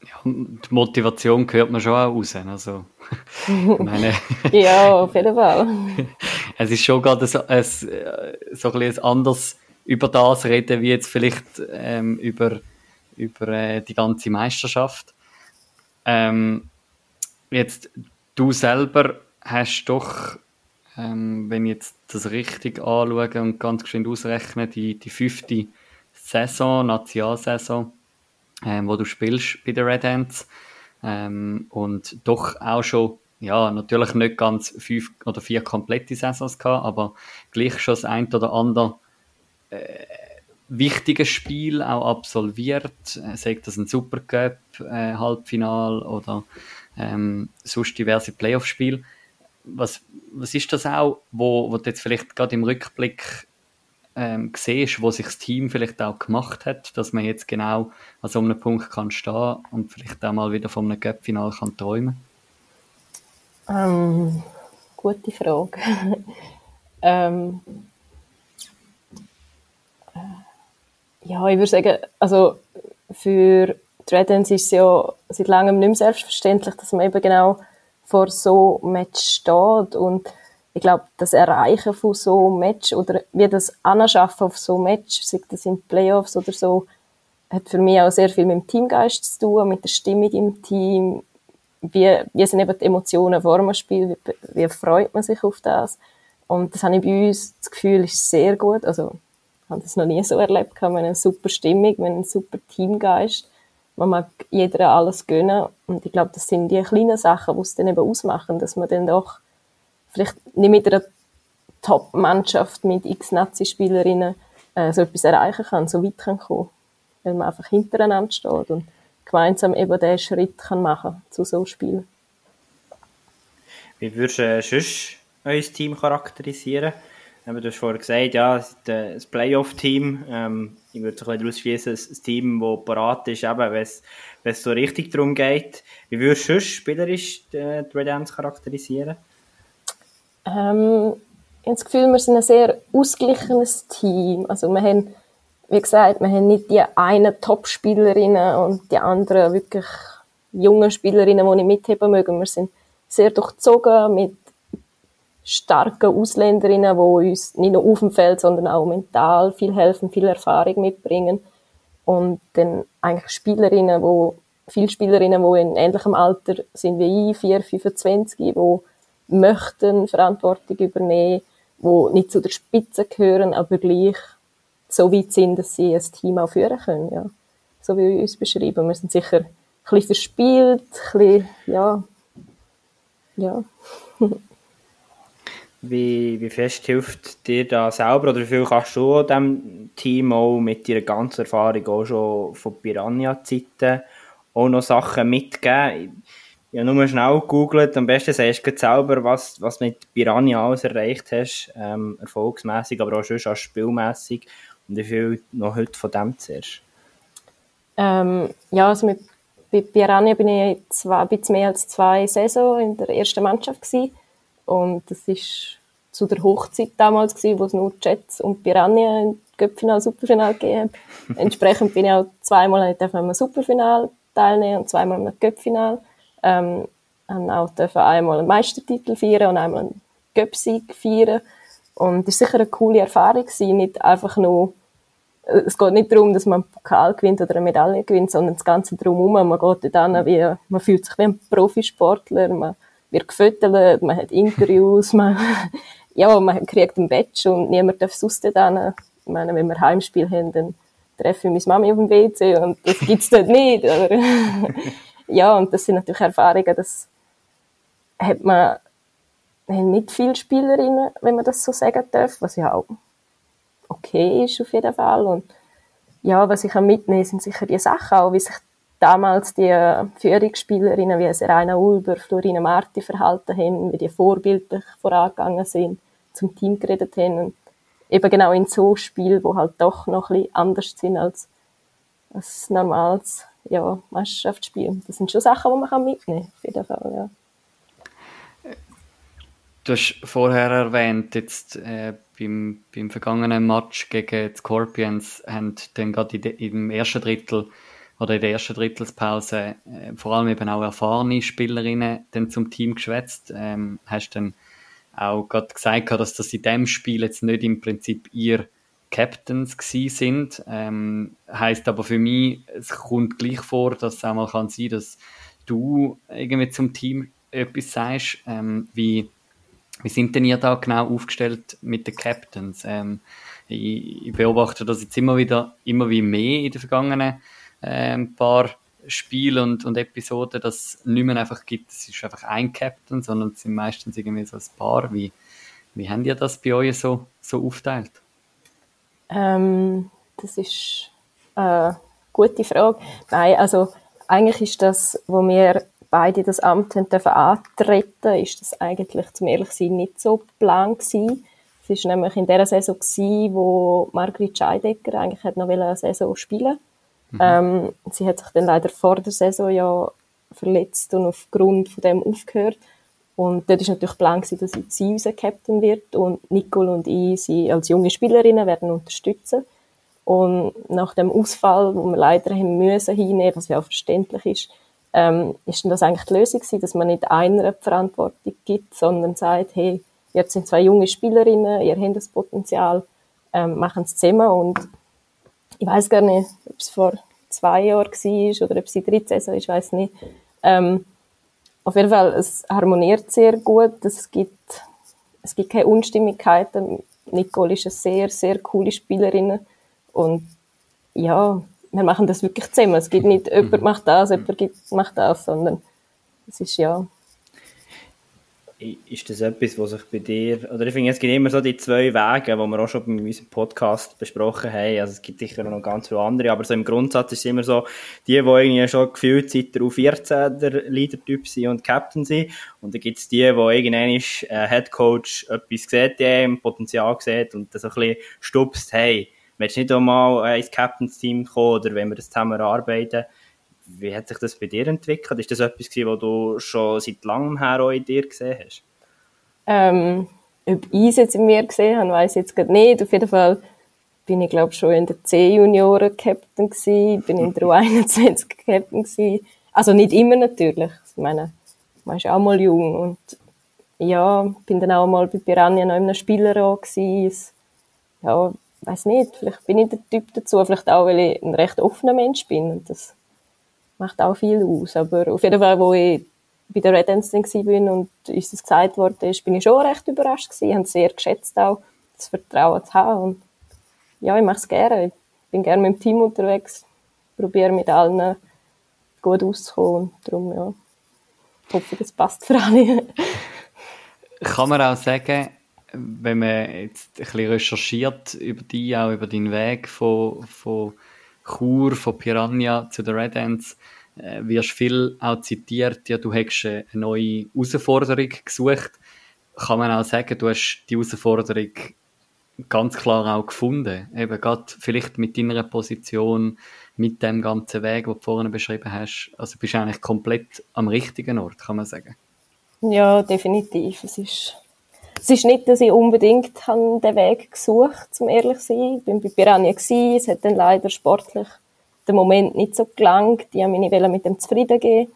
Ja, die Motivation hört man schon auch raus. Also, meine, ja, auf jeden Fall. es ist schon gerade so, ein, so ein, ein anderes über das reden, wie jetzt vielleicht ähm, über, über äh, die ganze Meisterschaft. Ähm, jetzt, du selber hast doch, ähm, wenn ich jetzt das richtig anschaue und ganz geschwind ausrechne, die, die fünfte Saison, Nationalsaison, ähm, wo du spielst bei den Red Ants. Ähm, und doch auch schon, ja, natürlich nicht ganz fünf oder vier komplette Saisons gehabt, aber gleich schon das ein oder andere äh, wichtiges Spiel auch absolviert. Äh, sagt das ein Supercup äh, Halbfinal oder ähm, sonst diverse Playoff-Spiele. Was, was ist das auch, wo, wo du jetzt vielleicht gerade im Rückblick ähm, siehst, wo sich das Team vielleicht auch gemacht hat, dass man jetzt genau an so einem Punkt kann stehen und vielleicht auch mal wieder von einem Cup-Final kann träumen? Ähm, gute Frage. ähm, äh, ja, ich würde sagen, also für Red ist es ja seit langem nicht mehr selbstverständlich, dass man eben genau vor so einem Match steht und ich glaube, das Erreichen von so einem Match oder wie das Anschaffen auf so einem Match, sei das in Playoffs oder so, hat für mich auch sehr viel mit dem Teamgeist zu tun, mit der Stimmung im Team. Wie, wie sind eben die Emotionen vor dem Spiel? Wie, wie freut man sich auf das? Und das habe ich bei uns, das Gefühl ist sehr gut. Also, ich habe das noch nie so erlebt. Wir haben eine super Stimmung, wir haben einen super Teamgeist. man mag jeder alles gönnen. Und ich glaube, das sind die kleinen Sachen, die es dann eben ausmachen, dass man dann doch vielleicht nicht mit einer Top-Mannschaft mit x Nazi-Spielerinnen äh, so etwas erreichen kann, so weit kann kommen. Weil man einfach hintereinander steht und gemeinsam eben diesen Schritt kann machen zu so einem Spiel. Wie würdest du äh, sonst euer Team charakterisieren? du hast vorhin gesagt, ja, das Playoff-Team, ähm, ich würde so ein daraus schließen, ein Team, das parat ist, wenn es, wenn es so richtig darum geht. Wie würdest du sonst spielerisch die, äh, die Red Ants charakterisieren? Ähm, ich habe das Gefühl, wir sind ein sehr ausgeglichenes Team. Also wir haben, wie gesagt, wir haben nicht die eine Top-Spielerinnen und die anderen wirklich junge Spielerinnen, die nicht mitheben mögen. Wir sind sehr durchzogen mit starken Ausländerinnen, die uns nicht nur auf dem Feld, sondern auch mental viel helfen, viel Erfahrung mitbringen. Und dann eigentlich Spielerinnen, wo viele Spielerinnen, die in ähnlichem Alter sind wie ich, 4, 25, die möchten Verantwortung übernehmen, die nicht zu der Spitze gehören, aber gleich so weit sind, dass sie ein Team auch führen können, ja. So wie wir uns beschreiben. Wir sind sicher ein bisschen verspielt, ein bisschen, ja, ja. Wie, wie fest hilft dir da selber oder wie viel kannst du dem Team auch mit deiner ganzen Erfahrung auch schon von Piranha-Zeiten auch noch Sachen mitgeben? Habe nur schnell gegoogelt, am besten sagst du selber, was, was mit Piranha alles erreicht hast, ähm, erfolgsmäßig, aber auch schon spielmäßig und wie viel noch heute von dem zuerst? Ähm, ja, also mit, bei Piranha bin ich zwei, ein bisschen mehr als zwei Saison in der ersten Mannschaft gewesen. Und das ist zu der Hochzeit damals gewesen, wo es nur Jets und Piranha im Göppfinal, Superfinal gegeben hat. Entsprechend bin ich auch zweimal am Superfinal teilnehmen und zweimal im Göppfinal. Ähm, haben auch dürfen einmal einen Meistertitel feiern und einmal einen Göppsieg feiern. Und das war sicher eine coole Erfahrung gewesen, nicht einfach nur es geht nicht darum, dass man einen Pokal gewinnt oder eine Medaille gewinnt, sondern das Ganze drumherum. Man geht hin, wie, man fühlt sich wie ein Profisportler, man wird gefüttert, man hat Interviews, man, ja, man kriegt ein Badge und niemand darf sonst dann. Ich meine, wenn wir Heimspiel haben, dann treffe ich meine Mami auf dem WC und das gibt's dort nicht. Aber ja, und das sind natürlich Erfahrungen, das hat man nicht viele Spielerinnen, wenn man das so sagen darf, was ja auch okay ist auf jeden Fall. Und ja, was ich auch mitnehme, sind sicher die Sachen, auch wie sich damals die Führungsspielerinnen wie Serena Ulber, Florina Marti verhalten haben, wie die vorbildlich vorangegangen sind, zum Team geredet haben und eben genau in so Spiel, wo halt doch noch ein bisschen anders sind als ein normales ja, Meisterschaftsspiel. Das sind schon Sachen, die man mitnehmen kann, auf jeden Fall, ja. Du hast vorher erwähnt, jetzt äh, beim, beim vergangenen Match gegen die Scorpions haben dann gerade im ersten Drittel oder in der ersten Drittelspause äh, vor allem eben auch erfahrene Spielerinnen dann zum Team geschwätzt. Ähm, hast dann auch gerade gesagt, dass das in dem Spiel jetzt nicht im Prinzip ihr Captains gsi sind. Ähm, heißt aber für mich, es kommt gleich vor, dass es auch mal kann sein, dass du irgendwie zum Team etwas sagst, ähm, wie wie sind denn ihr da genau aufgestellt mit den Captains? Ähm, ich, ich, beobachte das jetzt immer wieder, immer wie mehr in den vergangenen ähm, paar Spielen und, und Episoden, dass es nicht mehr einfach gibt, es ist einfach ein Captain, sondern es sind meistens irgendwie so ein Paar. Wie, wie habt ihr das bei euch so, so aufteilt? Ähm, das ist eine gute Frage. Nein, also eigentlich ist das, wo wir beide das Amt haben dürfen antreten, ist das eigentlich zum ehrlich sein nicht so plan gewesen. Es war nämlich in der Saison gewesen, wo Margrit Scheidecker eigentlich hat noch eine Saison spielen. Mhm. Ähm, sie hat sich dann leider vor der Saison ja verletzt und aufgrund von dem aufgehört. Und dort ist natürlich plan gewesen, dass sie unser Captain wird und Nicole und ich sie als junge Spielerinnen werden unterstützen. Und nach dem Ausfall, wo wir leider haben müssen hinnehmen, was ja auch verständlich ist, ähm, ist denn das eigentlich die Lösung gewesen, dass man nicht einer die Verantwortung gibt, sondern sagt, hey, jetzt sind zwei junge Spielerinnen, ihr habt das Potenzial, ähm, machen es zusammen und ich weiß gar nicht, ob es vor zwei Jahren war oder ob es dritte Saison ist, ich weiß nicht. Ähm, auf jeden Fall, es harmoniert sehr gut, es gibt, es gibt keine Unstimmigkeiten. Nicole ist eine sehr, sehr coole Spielerin und ja, wir machen das wirklich zusammen. Es gibt nicht, jemand Mhm. macht das, jemand gibt- macht das, sondern es ist ja, Ist das etwas, was sich bei dir, oder ich finde, es gibt immer so die zwei Wege, die wir auch schon bei unserem Podcast besprochen haben, also es gibt sicher noch ganz viele andere, aber so im Grundsatz ist es immer so, die, die irgendwie schon gefühlt seit der U14 der Leader-Typ sind und Captain sind, und dann gibt es die, die irgendwann ist, äh, Headcoach etwas sieht, die im Potenzial sieht und das so ein bisschen stupst, hey, willst du nicht auch mal ins Captains-Team kommen, oder wenn wir das zusammen arbeiten, wie hat sich das bei dir entwickelt? Ist das etwas was du schon seit langem her auch in dir gesehen hast? ähm, ob ich es jetzt in mir gesehen habe, weiß ich jetzt gerade nicht. Auf jeden Fall bin ich, glaube schon in der C-Junioren Captain gewesen, bin in der U21 Captain gewesen. Also nicht immer natürlich. Ich meine, man ist auch mal jung und ja, bin dann auch mal bei Piranha noch in einem Spielerrat gewesen. Es- Ja, weiß nicht, vielleicht bin ich der Typ dazu, vielleicht auch, weil ich ein recht offener Mensch bin und das macht auch viel aus. Aber auf jeden Fall, wo ich bei der Red dann bin und uns das gesagt worden ist, bin ich schon recht überrascht gewesen. Habe sehr geschätzt auch, das Vertrauen zu haben. Und ja, ich mache es gerne. Ich bin gerne mit dem Team unterwegs, probiere mit allen gut auszukommen. Und darum, ja, hoffe, das passt für alle. Kann man auch sagen, wenn man jetzt ein bisschen recherchiert über dich, auch über deinen Weg von, von Chur, von Piranha zu den Red Ants, äh, wirst viel auch zitiert, ja, du hättest eine neue Herausforderung gesucht. Kann man auch sagen, du hast die Herausforderung ganz klar auch gefunden. Eben gerade vielleicht mit deiner Position, mit dem ganzen Weg, den du vorhin beschrieben hast. Also bist du eigentlich komplett am richtigen Ort, kann man sagen. Ja, definitiv. Es ist, es ist nicht, dass ich unbedingt den Weg gesucht, zum ehrlich zu sein. Ich bin bei Piranha gewesen. Es hat dann leider sportlich der Moment nicht so gelangt. Die haben mich nicht wollen mit dem zufrieden geben.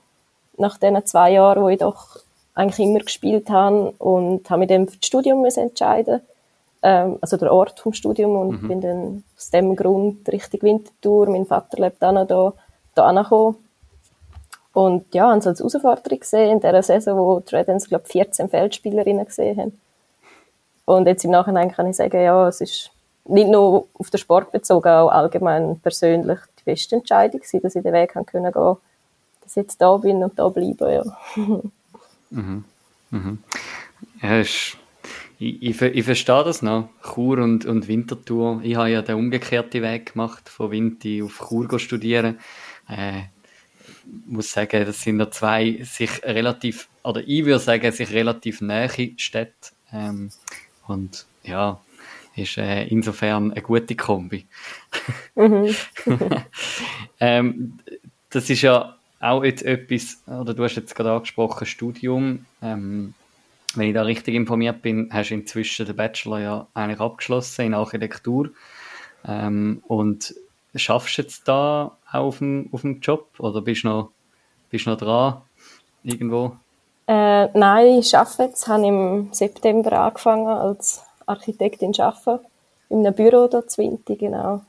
Nach diesen zwei Jahren, wo ich doch eigentlich immer gespielt habe und habe mich dann für das Studium müssen entscheiden. Ähm, also der Ort vom Studium und bin dann aus dem Grund Richtung Winterthur. Mein Vater lebt auch noch da, da angekommen. Und ja, haben es als Herausforderung gesehen in dieser Saison, wo die Red Ants, glaube 14 Feldspielerinnen gesehen haben. Und jetzt im Nachhinein kann ich sagen, ja, es ist nicht nur auf den Sport bezogen, auch allgemein persönlich die beste Entscheidung gewesen, dass ich den Weg gehen, dass ich jetzt da bin und da bleibe, ja. Ja, ist, ich, ich, ich verstehe das noch. Chur und, und Winterthur. Ich habe ja den umgekehrten Weg gemacht, von Winti auf Chur studieren. Äh, muss sagen, das sind noch zwei sich relativ, oder ich würde sagen, sich relativ nahe Städte. Ähm, und ja, ist äh, insofern eine gute Kombi. ähm, das ist ja auch jetzt etwas, oder du hast jetzt gerade angesprochen, Studium. Ähm, wenn ich da richtig informiert bin, hast du inzwischen den Bachelor ja eigentlich abgeschlossen in Architektur. Ähm, und schaffst du jetzt da auch auf dem, auf dem Job oder bist du noch, bist du noch dran irgendwo? Äh, nein, ich arbeite jetzt, habe im September angefangen als Architektin zu arbeiten. In einem Büro da zu Winti, genau.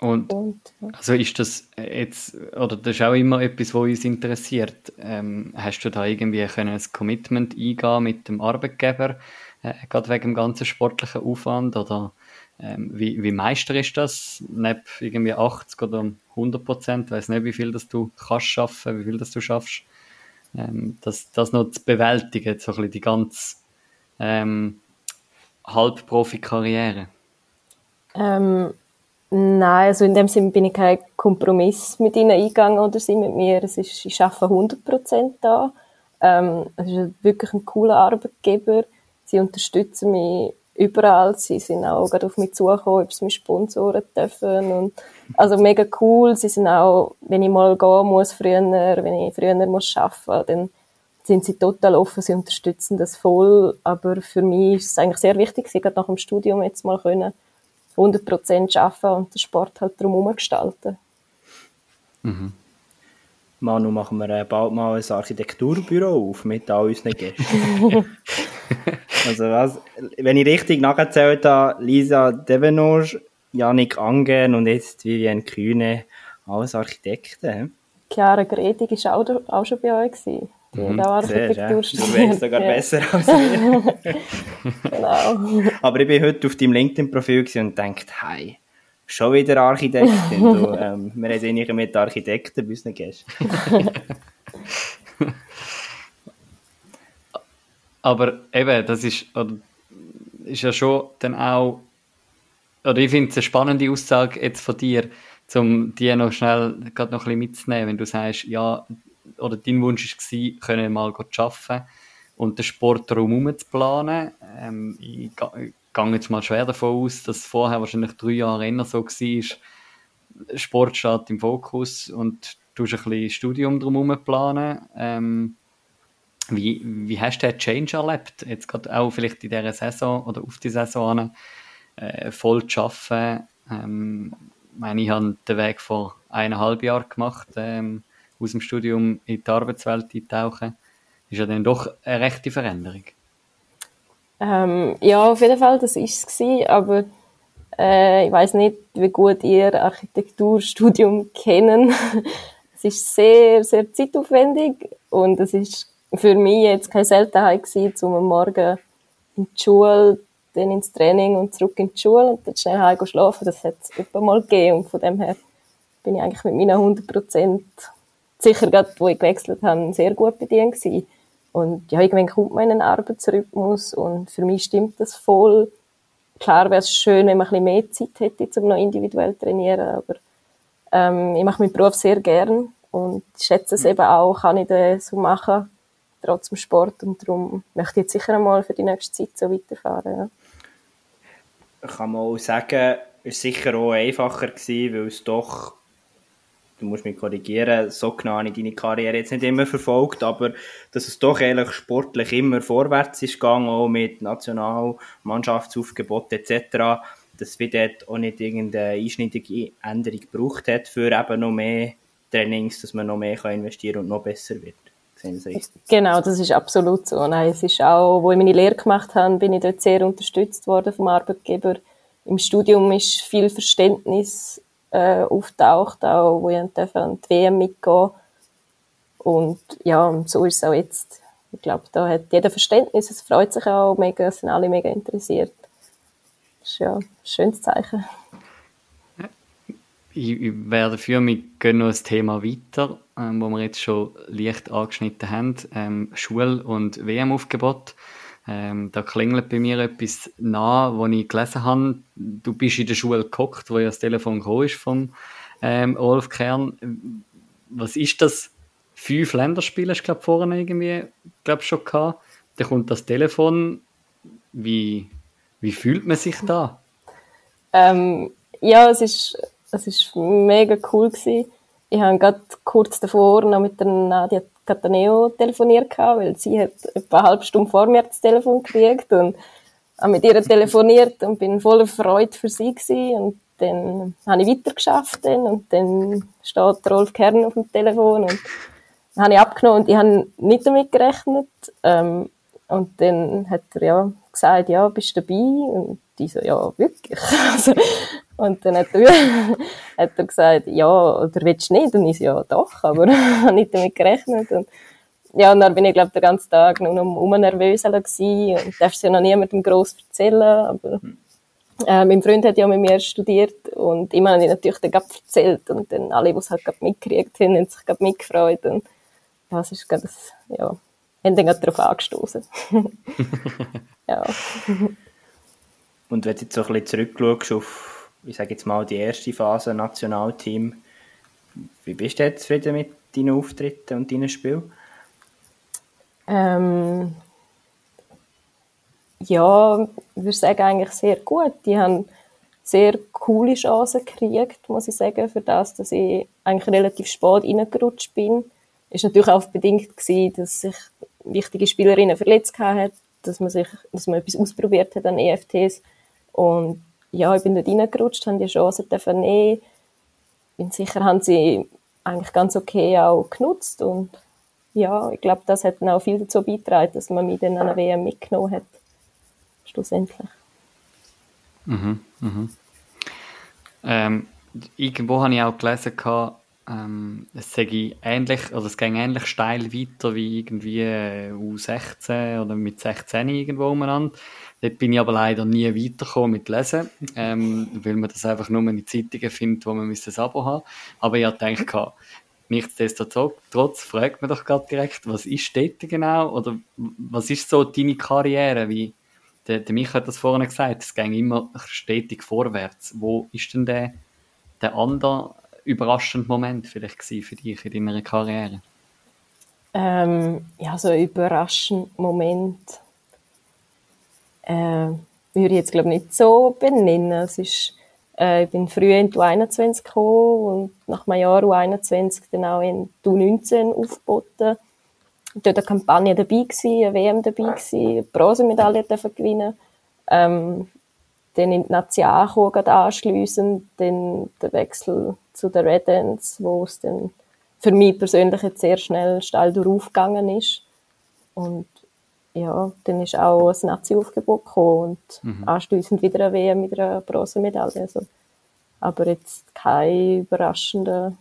Und Und, ja. also ist das jetzt, oder das ist auch immer etwas, was uns interessiert. Ähm, hast du da irgendwie können ein Commitment eingehen mit dem Arbeitgeber, äh, gerade wegen dem ganzen sportlichen Aufwand oder ähm, wie, wie meisterst du das? Neben irgendwie 80 oder 100 Prozent, weiß nicht, wie viel das du kannst schaffen, wie viel das du schaffst, ähm, das, das noch zu bewältigen, so ein bisschen die ganze ähm, Halbprofi-Karriere. Ähm, nein, also in dem Sinne bin ich kein Kompromiss mit ihnen eingegangen oder sie mit mir. Es ist, ich arbeite 100% da. Ähm, es ist wirklich ein cooler Arbeitgeber. Sie unterstützen mich überall. Sie sind auch gerade auf mich zugekommen, ob sie mich sponsoren dürfen. Und, also mega cool. Sie sind auch, wenn ich mal gehen muss früher, wenn ich früher muss arbeiten, dann sind sie total offen, sie unterstützen das voll. Aber für mich ist es eigentlich sehr wichtig, sie gerade nach dem Studium jetzt mal können 100% arbeiten und den Sport halt drumherum gestalten. Manu, machen wir äh, bald mal ein Architekturbüro auf mit all unseren Gästen. also was, wenn ich richtig nachgezählt habe, Lisa Devenage, Janik Angen und jetzt Vivienne Kühne, alles Architekten. Chiara Gredig war auch, auch schon bei euch. Gewesen. Die hat auch Sehr, ja. Architektur Du weißt sogar Ja, besser als wir. Genau. Aber ich bin heute auf deinem LinkedIn-Profil und dachte, hey, Schon wieder Architektin. du, ähm, wir haben eigentlich mit Architekten bei unseren Gästen. Aber eben, das ist, ist ja schon dann auch, oder ich finde es eine spannende Aussage jetzt von dir, um die noch schnell gerade noch ein bisschen mitzunehmen, wenn du sagst, ja, oder dein Wunsch war, können mal arbeiten und den Sportraum zu planen. Ähm, ich, ich gehe jetzt mal schwer davon aus, dass vorher wahrscheinlich drei Jahre eher so war, Sport steht im Fokus und du ein bisschen Studium drumherum planen. Ähm, wie, wie hast du den Change erlebt? Jetzt gerade auch vielleicht in dieser Saison oder auf die Saison äh, voll zu arbeiten. Ähm, ich meine, ich habe den Weg vor eineinhalb Jahren gemacht, ähm, aus dem Studium in die Arbeitswelt eintauchen. Ist ja dann doch eine rechte Veränderung. Ähm, ja, auf jeden Fall, das war es aber äh, ich weiß nicht, wie gut ihr Architekturstudium kennen. es ist sehr, sehr zeitaufwendig und es ist für mich jetzt keine Seltenheit gewesen, um am Morgen in die Schule, dann ins Training und zurück in die Schule und dann schnell heim schlafen. Das hat es öfter mal gegeben und von dem her bin ich eigentlich mit meinen 100 Prozent sicher gerade, wo ich gewechselt habe, sehr gut bedient gewesen. Und ja, irgendwann kommt man in einen Arbeitsrhythmus und für mich stimmt das voll. Klar wäre es schön, wenn man ein bisschen mehr Zeit hätte, um noch individuell zu trainieren, aber ähm, ich mache meinen Beruf sehr gern und schätze es mhm. eben auch, kann ich das so machen, trotz dem Sport und darum möchte ich jetzt sicher einmal für die nächste Zeit so weiterfahren. Ja. Kann man auch sagen, es war sicher auch einfacher gewesen, weil es doch du musst mich korrigieren, so genau habe ich deine Karriere jetzt nicht immer verfolgt, aber dass es doch ehrlich sportlich immer vorwärts ist gegangen, auch mit Nationalmannschaftsaufgebot etc., dass wir dort auch nicht irgendeine einschneidige Änderung gebraucht hat für eben noch mehr Trainings, dass man noch mehr kann investieren und noch besser wird. Genau, das ist absolut so. Nein, es ist auch, wo ich meine Lehre gemacht habe, bin ich dort sehr unterstützt worden vom Arbeitgeber. Im Studium ist viel Verständnis äh, auftaucht, auch wo ich an die WM mitgehen Und ja, so ist es auch jetzt. Ich glaube, da hat jeder Verständnis, es freut sich auch mega, es sind alle mega interessiert. Das ist ja ein schönes Zeichen. Ich, ich wäre dafür, wir gehen noch ein Thema weiter, ähm, wo wir jetzt schon leicht angeschnitten haben. Ähm, Schul- und WM-Aufgebot. Ähm, da klingelt bei mir etwas nach, wo ich gelesen habe. Du bist in der Schule geguckt, wo ja das Telefon gekommen ist von ähm, Olaf Kern. Was ist das? Fünf Länderspiele hast du, glaube vorne irgendwie, glaub, schon gehabt. Da kommt das Telefon. Wie, wie fühlt man sich da? Ähm, ja, es ist, es ist mega cool gewesen. Ich habe gerade kurz davor noch mit der Nadia Cataneo telefoniert, weil sie hat etwa eine halbe Stunde vor mir das Telefon gekriegt und habe mit ihr telefoniert und bin voller Freude für sie gewesen. Und dann habe ich weitergeschafft dann, und dann steht Rolf Kern auf dem Telefon und dann habe ich abgenommen und ich habe nicht damit gerechnet. Ähm, und dann hat er ja gesagt, ja, bist du dabei? Und ich so, ja, wirklich. Also, und dann hat er, hat er gesagt, ja, oder willst du nicht? Und ich ja, doch, aber ich habe nicht damit gerechnet. Und ja, und dann bin ich, glaube den ganzen Tag nur noch um nervös gewesen und darf es ja noch niemandem gross erzählen, aber äh, mein Freund hat ja mit mir studiert und immer habe ich natürlich dann erzählt und dann alle, die es halt gerade mitgekriegt haben, haben sich gerade mitgefreut und ja, es ist gerade, ja, haben dann gerade darauf angestoßen. ja. Und wenn du jetzt so ein bisschen zurückschaust auf ich sage jetzt mal, die erste Phase Nationalteam. Wie bist du jetzt zufrieden mit deinen Auftritten und deinen Spielen? Ähm, ja, ich würde sagen, eigentlich sehr gut. Die haben sehr coole Chancen gekriegt, muss ich sagen, für das, dass ich eigentlich relativ spät reingerutscht bin. Ist natürlich auch bedingt gewesen, dass sich wichtige Spielerinnen verletzt haben, dass man sich, dass man etwas ausprobiert hat an EFTs. Und ja, ich bin dort reingerutscht, habe die Chance nehmen. Bin sicher, haben sie eigentlich ganz okay auch genutzt und ja, ich glaube, das hat dann auch viel dazu beigetragen, dass man mich dann an der WM mitgenommen hat. Schlussendlich. Mhm, mhm. Ähm, irgendwo habe ich auch gelesen, ähm, es sage ähnlich, also es ging ähnlich steil weiter wie irgendwie äh, U16 oder mit 16 irgendwo umeinander. Dort bin ich aber leider nie weitergekommen mit Lesen, ähm, weil man das einfach nur in Zeitungen findet, wo man ein Abo haben Aber ich habe gedacht, nichtsdestotrotz fragt man doch gerade direkt, was ist dort genau oder was ist so deine Karriere? Wie, der, der Michael hat das vorhin gesagt, es ging immer stetig vorwärts. Wo ist denn der, der andere überraschende Moment vielleicht für dich in deiner Karriere? Ähm, ja, so ein überraschender Moment äh, würde ich jetzt glaube nicht so benennen. Es ist, äh, ich bin früher in die U21 gekommen und nach einem Jahr U21 dann auch in die U19 aufgeboten. Dort eine Kampagne dabei gewesen, eine WM dabei gewesen, eine Bronzemedaille gewinnen. Ähm, dann in die Nazi angekommen, anschliessend, dann der Wechsel zu den Red Ends, wo es dann für mich persönlich jetzt sehr schnell steil durchaufgegangen ist. Und ja, dann ist auch ein Nazi-Aufgebot gekommen und mhm. anschliessend wieder eine WM mit einer Bronzemedaille. Also, aber jetzt kein überraschender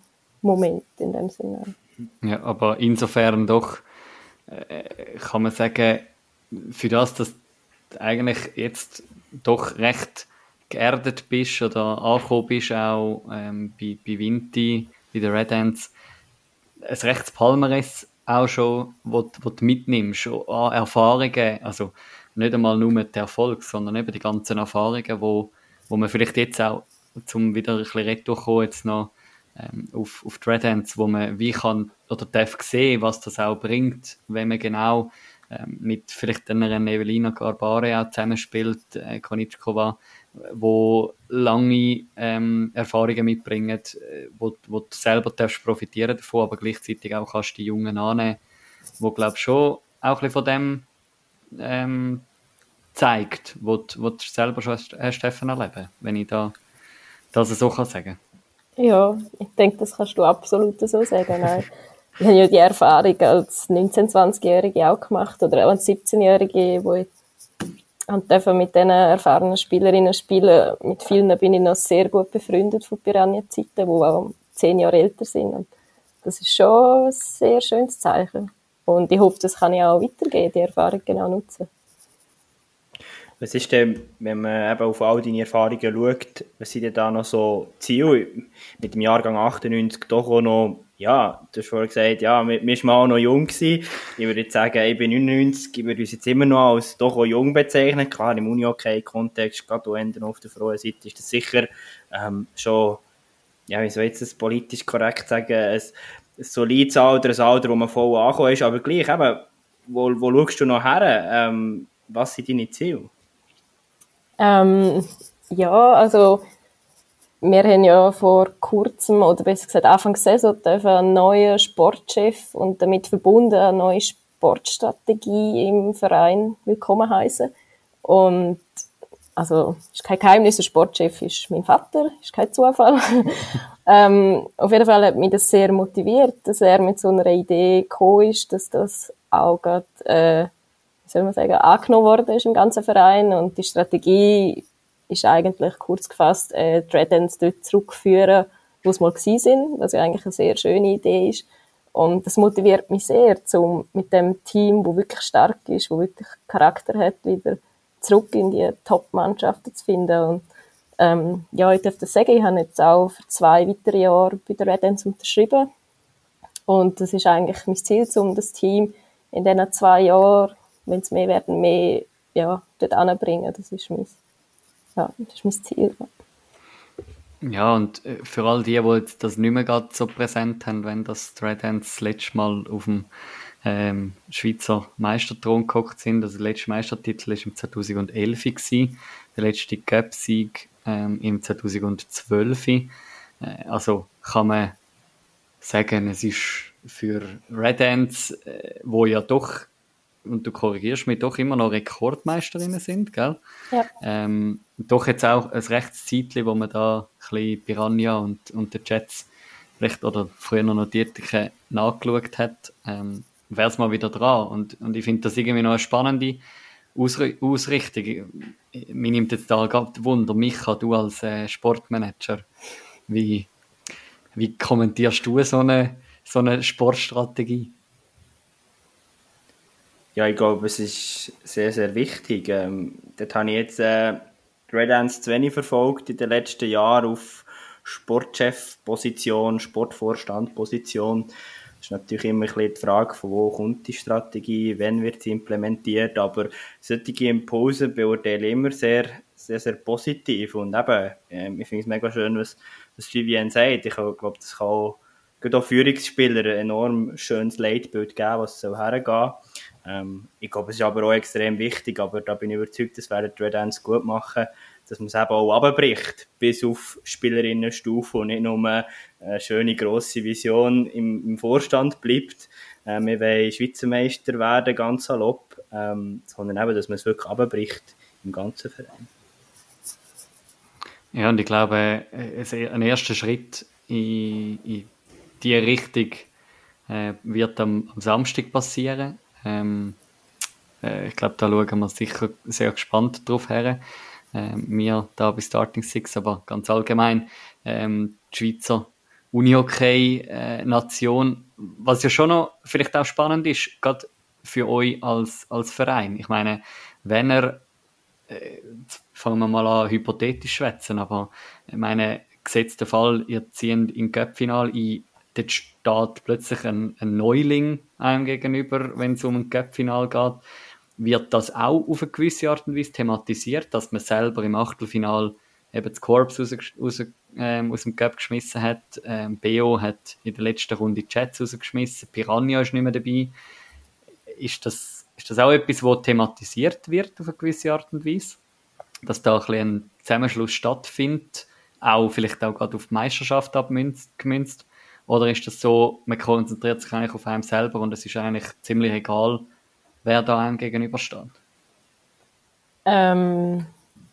Moment in dem Sinne. Ja, aber insofern doch äh, kann man sagen, für das, dass eigentlich jetzt doch recht geerdet bist oder angekommen bist, auch ähm, bei, bei Vinti, bei den Red Ants, ein rechtes Palmares auch schon, wo du mitnimmst, an Erfahrungen, also nicht einmal nur mit Erfolg, sondern eben die ganzen Erfahrungen, wo, wo man vielleicht jetzt auch, zum wieder ein bisschen retour jetzt noch ähm, auf, auf die Red Ants, wo man wie kann oder darf sehen, was das auch bringt, wenn man genau ähm, mit vielleicht einer Evelina Garbare auch zusammenspielt, äh, Konitschkova, wo lange ähm, Erfahrungen mitbringen, äh, wo, wo du selber darfst profitieren davon, aber gleichzeitig auch kannst die Jungen annehmen, wo glaube schon auch ein von dem ähm, zeigt, wo, du, selber schon hast, hast erleben, wenn ich da das so kann sagen. Ja, ich denke, das kannst du absolut so sagen. Nein. Ich habe ja die Erfahrung als 19-, 20-Jährige auch gemacht oder auch als 17-Jährige, wo ich und dürfen mit diesen erfahrenen Spielerinnen spielen. Mit vielen bin ich noch sehr gut befreundet von Piranha-Zeiten, die auch zehn Jahre älter sind. Und das ist schon ein sehr schönes Zeichen. Und ich hoffe, das kann ich auch weitergeben, die Erfahrung genau nutzen. Was ist denn, wenn man eben auf all deine Erfahrungen schaut, was sind denn da noch so Ziele? Mit dem Jahrgang 98 doch auch noch ja, du hast vorhin gesagt, ja, wir, waren auch noch jung gewesen. Ich würde jetzt sagen, ich bin 99, ich würde uns jetzt immer noch als doch auch jung bezeichnen. Klar, im Uni-Hockey-Kontext, gerade auch auf der frohen Seite, ist das sicher ähm, schon, ja, wie soll ich das politisch korrekt sagen, ein, ein solides Alter, ein Alter, wo man voll angekommen ist, aber gleich eben, wo, wo schaust du noch her? Ähm, was sind deine Ziele? Ähm, ja, also wir haben ja vor kurzem, oder besser gesagt Anfang der Saison, einen neuen Sportchef und damit verbunden eine neue Sportstrategie im Verein willkommen heißen. Und also ist kein Geheimnis, der Sportchef ist mein Vater, ist kein Zufall. ähm, auf jeden Fall hat mich das sehr motiviert, dass er mit so einer Idee gekommen ist, dass das auch gerade, äh, wie soll man sagen, angenommen worden ist im ganzen Verein und die Strategie ist eigentlich kurz gefasst äh, die Red Ends dort zurückführen, wo es mal gewesen sind, was ja eigentlich eine sehr schöne Idee ist. Und das motiviert mich sehr, um mit dem Team, wo wirklich stark ist, wo wirklich Charakter hat, wieder zurück in die Top-Mannschaften zu finden. Und ähm, ja, ich darf das sagen, ich habe jetzt auch für zwei weitere Jahre bei der Red Ends unterschrieben. Und das ist eigentlich mein Ziel, um das Team in diesen zwei Jahren, wenn es mehr werden, mehr ja, dort anbringen. Das ist mein ja, das ist mein Ziel. Ja, und äh, für all die, die das nicht mehr gerade so präsent haben, wenn das Red Ends das letzte Mal auf dem ähm, Schweizer Meisterthron gehockt sind, also der letzte Meistertitel war im 2011 gewesen, der letzte Cup-Sieg ähm, im 2012. Äh, also kann man sagen, es ist für Red Ends, äh, wo ja doch und du korrigierst mich, doch immer noch Rekordmeisterinnen sind, gell? Ja. Ähm, doch jetzt auch ein rechtes Zeitchen, wo man da ein bisschen Piranha und, und den Jets vielleicht oder früher noch notierte nachgeschaut hat, ähm, wäre es mal wieder dran. Und, und ich finde das irgendwie noch eine spannende Ausri Ausrichtung. Mir nimmt jetzt da gerade Wunder, Micha, du als äh, Sportmanager, wie, Wie kommentierst du so eine, so eine Sportstrategie? Ja, ich glaube, es ist sehr, sehr wichtig. Ähm, dort habe ich jetzt äh, Red zu wenig verfolgt in den letzten Jahren auf Sportchef-Position, Sportvorstand-Position. Das ist natürlich immer ein bisschen die Frage, von wo kommt die Strategie, wann wird sie implementiert, aber solche Impulse beurteile ich immer sehr, sehr, sehr positiv und eben, äh, ich finde es mega schön, was, was Vivian sagt. Ich glaube, das kann auch, auch Führungsspieler ein enorm schönes Leitbild geben, was soll hergehen. Ähm, ich glaube, es ist aber auch extrem wichtig, aber da bin ich überzeugt, das werden die Red Ants gut machen, dass man es eben auch abbricht, bis auf Spielerinnenstufe und nicht nur eine schöne grosse Vision im, im Vorstand bleibt. Äh, wir wollen Schweizer Meister werden, ganz salopp, ähm, sondern eben, dass man es wirklich abbricht im ganzen Verein. Ja, und ich glaube, ein erster Schritt in, in diese Richtung äh, wird am, am Samstag passieren. Ähm, äh, ich glaube, da schauen wir sicher sehr gespannt drauf her. Ähm, wir da bei Starting Six, aber ganz allgemein ähm, die Schweizer Unihockey-Nation, was ja schon noch vielleicht auch spannend ist, gerade für euch als, als Verein. Ich meine, wenn er, äh, fangen wir mal an, hypothetisch schwätzen, aber ich meine, gesetzter Fall, ihr zieht in Cup-Final ein, dort steht plötzlich ein, ein Neuling einem gegenüber, wenn es um ein Cup-Final geht wird das auch auf eine gewisse Art und Weise thematisiert, dass man selber im Achtelfinal eben das Korps raus, raus, ähm, aus dem Cup geschmissen hat. Ähm, BO hat in der letzten Runde die Chats rausgeschmissen, Piranha ist nicht mehr dabei. Ist das, ist das auch etwas, wo thematisiert wird auf eine gewisse Art und Weise? Dass da ein, bisschen ein Zusammenschluss stattfindet, auch vielleicht auch gerade auf die Meisterschaft abgemünzt? Oder ist das so, man konzentriert sich eigentlich auf einen selber und es ist eigentlich ziemlich egal, wer da einem gegenübersteht? Ähm,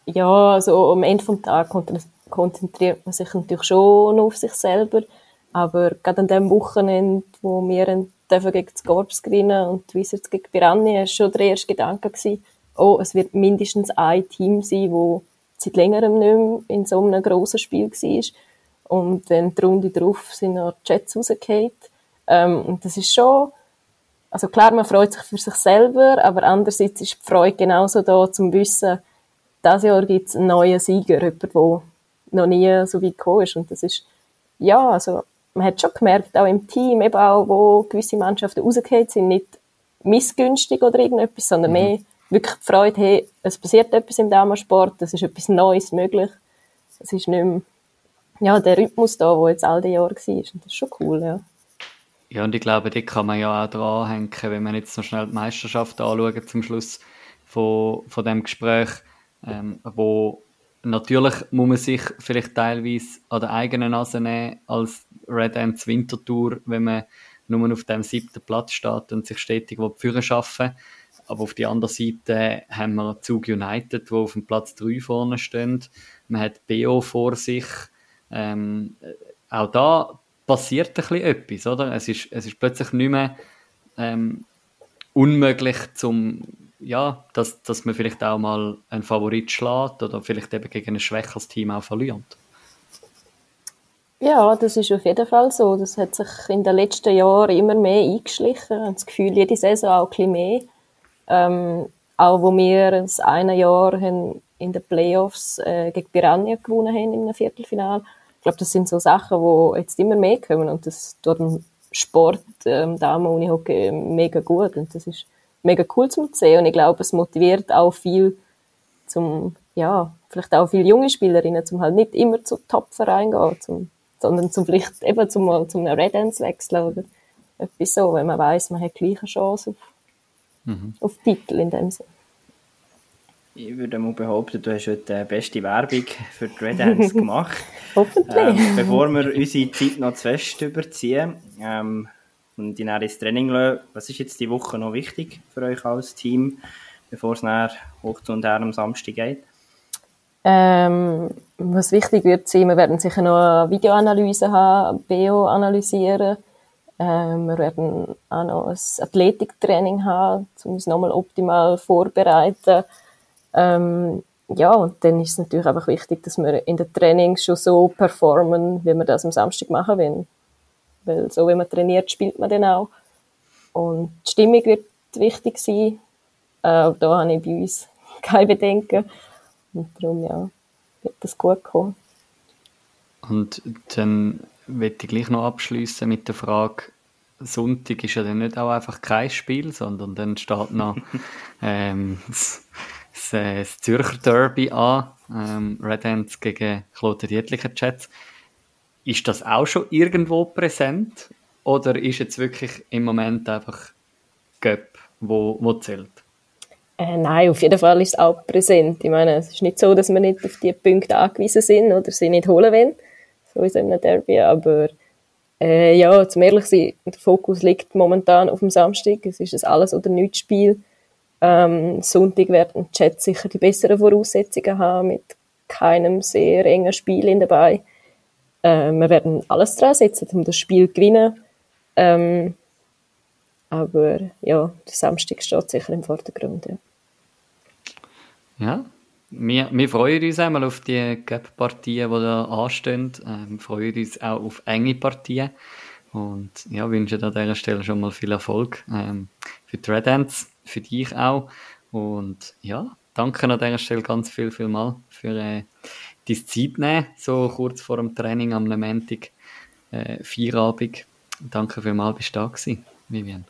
ja, also am Ende des Tages konzentriert man sich natürlich schon auf sich selber, aber gerade an dem Wochenende, wo wir dürfen gegen das Korps gewinnen und die Wizards gegen Piranha, war schon der erste Gedanke gewesen, oh, es wird mindestens ein Team sein, wo seit längerem nicht mehr in so einem grossen Spiel war. Und dann die Runde drauf sind noch die Jets rausgefallen. Ähm, und das ist schon, also klar, man freut sich für sich selber, aber andererseits ist die Freude genauso da, zum Wissen, dieses Jahr gibt es einen neuen Sieger, jemand, der noch nie so weit gekommen ist. Und das ist, ja, also man hat schon gemerkt, auch im Team, eben auch, wo gewisse Mannschaften rausgefallen sind, nicht missgünstig oder irgendetwas, sondern mhm. mehr wirklich die Freude, hey, es passiert etwas im Damensport, es ist etwas Neues möglich. Es ist nicht mehr, ja, der Rhythmus da, der jetzt all die Jahre war. Das ist schon cool, ja. Ja, und ich glaube, die kann man ja auch dranhängen, wenn man jetzt noch schnell die Meisterschaft anschaut zum Schluss von, von dem Gespräch, ähm, wo natürlich muss man sich vielleicht teilweise an der eigenen Nase nehmen als Red Ants Wintertour, wenn man nur auf dem siebten Platz steht und sich stetig Führer schaffen aber auf der anderen Seite haben wir Zug United, wo auf dem Platz 3 vorne stehen. Man hat BO vor sich. Ähm, auch da passiert ein bisschen etwas, oder? Es ist, es ist plötzlich nicht mehr ähm, unmöglich, zum, ja, dass, dass man vielleicht auch mal einen Favorit schlägt oder vielleicht eben gegen ein schwächeres Team auch verliert. Ja, das ist auf jeden Fall so. Das hat sich in den letzten Jahren immer mehr eingeschlichen. Ich habe das Gefühl, jede Saison auch ein bisschen mehr. Ähm, auch wo wir das eine Jahr in den Playoffs äh, gegen Piranha gewonnen haben im Viertelfinale, glaube, das sind so Sachen, die jetzt immer mehr kommen und das tut dem Sport, ähm, Damen-Unihockey mega gut und das ist mega cool zu sehen und ich glaube, es motiviert auch viel zum, ja, vielleicht auch viele junge Spielerinnen, zum halt nicht immer zu Top-Verein gehen, zum, sondern zum vielleicht eben zum, zum Red Ends wechseln oder etwas so, wenn man weiß, man hat gleiche Chance auf, mhm. auf Titel in dem Sinne. Ich würde mal behaupten, du hast heute die beste Werbung für die Red Ants gemacht. Hoffentlich. Ähm, bevor wir unsere Zeit noch zu fest überziehen ähm, und in ins Training lassen, was ist jetzt die Woche noch wichtig für euch als Team, bevor es nachher hoch zu und her am Samstag geht? Ähm, was wichtig wird sein, wir werden sicher noch eine Videoanalyse haben, BO analysieren. Ähm, wir werden auch noch ein Athletiktraining haben, um uns nochmal optimal vorbereiten ähm, ja, und dann ist es natürlich einfach wichtig, dass wir in den Trainings schon so performen, wie wir das am Samstag machen wollen. Weil so wie man trainiert, spielt man dann auch. Und die Stimmung wird wichtig sein. Äh, da habe ich bei uns keine Bedenken. Und darum, ja, wird das gut kommen. Und dann möchte ich gleich noch abschließen mit der Frage, Sonntag ist ja dann nicht auch einfach kein Spiel, sondern dann steht noch ähm, das, das, äh, das, Zürcher Derby an, ähm, Red Ants gegen Kloten Dietlicher Chats. Ist das auch schon irgendwo präsent oder ist jetzt wirklich im Moment einfach Göpp, wo, wo zählt? Äh, nein, auf jeden Fall ist es auch präsent. Ich meine, es ist nicht so, dass wir nicht auf diese Punkte angewiesen sind oder sie nicht holen wollen, so so einem Derby, aber äh, ja, zum ehrlich sein, der Fokus liegt momentan auf dem Samstag. Es ist ein Alles- oder nichts Spiel. Ähm, Sonntag werden die Chats sicher die besseren Voraussetzungen haben, mit keinem sehr engen Spiel in dabei. Äh, wir werden alles dran setzen, um das Spiel zu gewinnen. Ähm, aber ja, der Samstag steht sicher im Vordergrund. Ja, ja wir, wir freuen uns einmal auf die Cup-Partien, die da anstehen. Ähm, freuen uns auch auf enge Partien. Und ja, wünsche an dieser Stelle schon mal viel Erfolg ähm, für die Red Ants, für dich auch. Und ja, danke an dieser Stelle ganz viel, viel mal für äh, deine Zeit nehmen, so kurz vor dem Training am Montag, äh, Feierabend. Danke vielmals, bist du da gewesen, Vivian.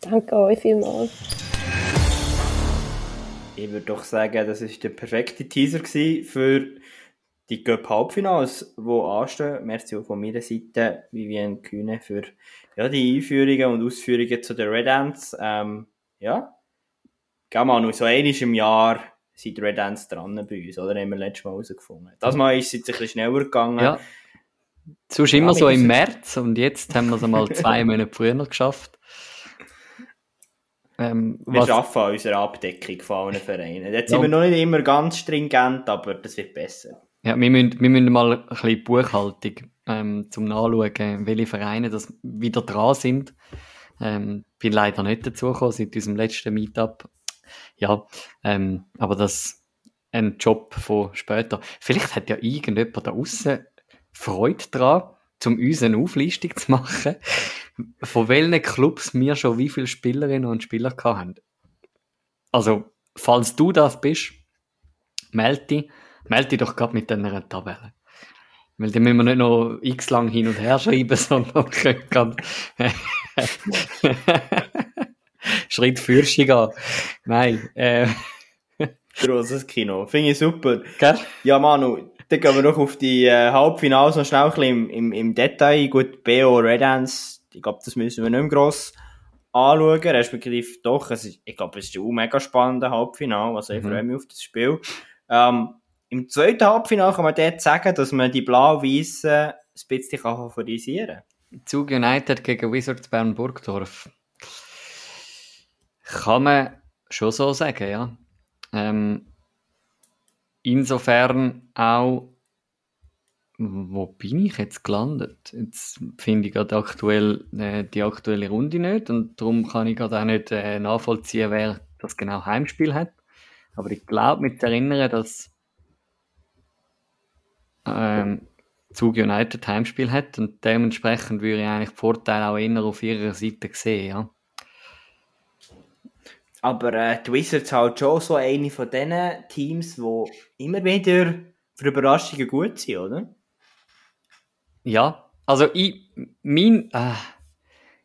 Danke euch vielmals. Ich würde doch sagen, das ist der perfekte Teaser für die Cup Halbfinals, die anstehen. Merci auch von meiner Seite, Vivian Kühne, für ja, die Einführungen und Ausführungen zu den Red Ants. Ähm, ja, gehen wir noch so einmal im Jahr sind die Red Ants dran bei uns, oder? Haben wir letztes Mal herausgefunden. Das Mal ist es ein bisschen schneller gegangen. Ja. Sonst immer so im März und jetzt haben wir es einmal zwei Monate früher geschafft. Ähm, wir arbeiten an unserer Abdeckung von allen Vereinen. Jetzt ja. sind wir noch nicht immer ganz stringent, aber das wird besser. Ja, wir müssen, wir müssen mal ein bisschen Buchhaltung ähm, zum Nachschauen, welche Vereine das wieder dran sind. Ähm, bin leider nicht dazugekommen seit unserem letzten Meetup. Ja, ähm, aber das ein Job von später. Vielleicht hat ja irgendjemand da außen Freude dran, um uns eine Auflistung zu machen, von welchen Clubs wir schon wie viele Spielerinnen und Spieler haben. Also, falls du das bist, melde dich, melde dich doch gerade mit dieser Tabelle. Weil dann müssen wir nicht noch x lang hin und her schreiben, sondern können gerade Schritt für gehen. Nein, äh. Grosses Kino. Finde ich super. Gell? Ja, Manu, dann gehen wir noch auf die äh, Halbfinals noch schnell ein bisschen im, im, im Detail. Gut, BO Red Ants, ich glaube, das müssen wir nicht mehr gross anschauen, respektive doch, es ist, ich glaube, es ist ein mega spannender Halbfinale, also ich mhm. freue mich auf das Spiel. Ähm, Im zweiten Halbfinale kann man dort sagen, dass man die blau-weißen ein bisschen favorisieren kann. Zug United gegen Wizards Bern Burgdorf. Kann man schon so sagen, ja. Ähm, insofern auch, wo bin ich jetzt gelandet? Jetzt finde ich gerade aktuell äh, die aktuelle Runde nicht und darum kann ich gerade auch nicht äh, nachvollziehen, wer das genau Heimspiel hat. Aber ich glaube, mich zu erinnern, dass ähm, Zug United Heimspiel hat und dementsprechend würde ich eigentlich die Vorteile auch eher auf ihrer Seite sehen, ja. Aber äh, die Wizards halt schon so eine von diesen Teams, die immer wieder für Überraschungen gut sind, oder? Ja, also ich, mein, äh,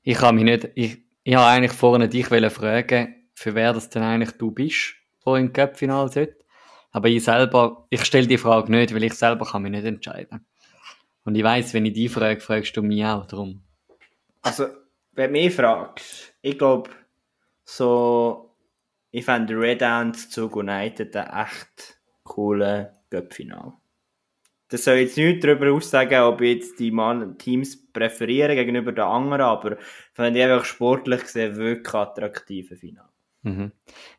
ich habe mich nicht, ich, ich habe eigentlich vorne dich fragen, für wer das denn eigentlich du bist, wo im Cup-Final sollte. Aber ich selber, ich stelle die Frage nicht, weil ich selber kann mich nicht entscheiden. Und ich weiß, wenn ich die frage, fragst du mich auch drum. Also, wenn du mich fragst, ich glaube, so, ich fände Red Ants zu United ein echt coolen Cup-Final. Das soll jetzt nicht darüber aussagen, ob ich jetzt die Mann Teams präferiere gegenüber den anderen, aber fände ich einfach sportlich gesehen wirklich attraktive Final. Mhm.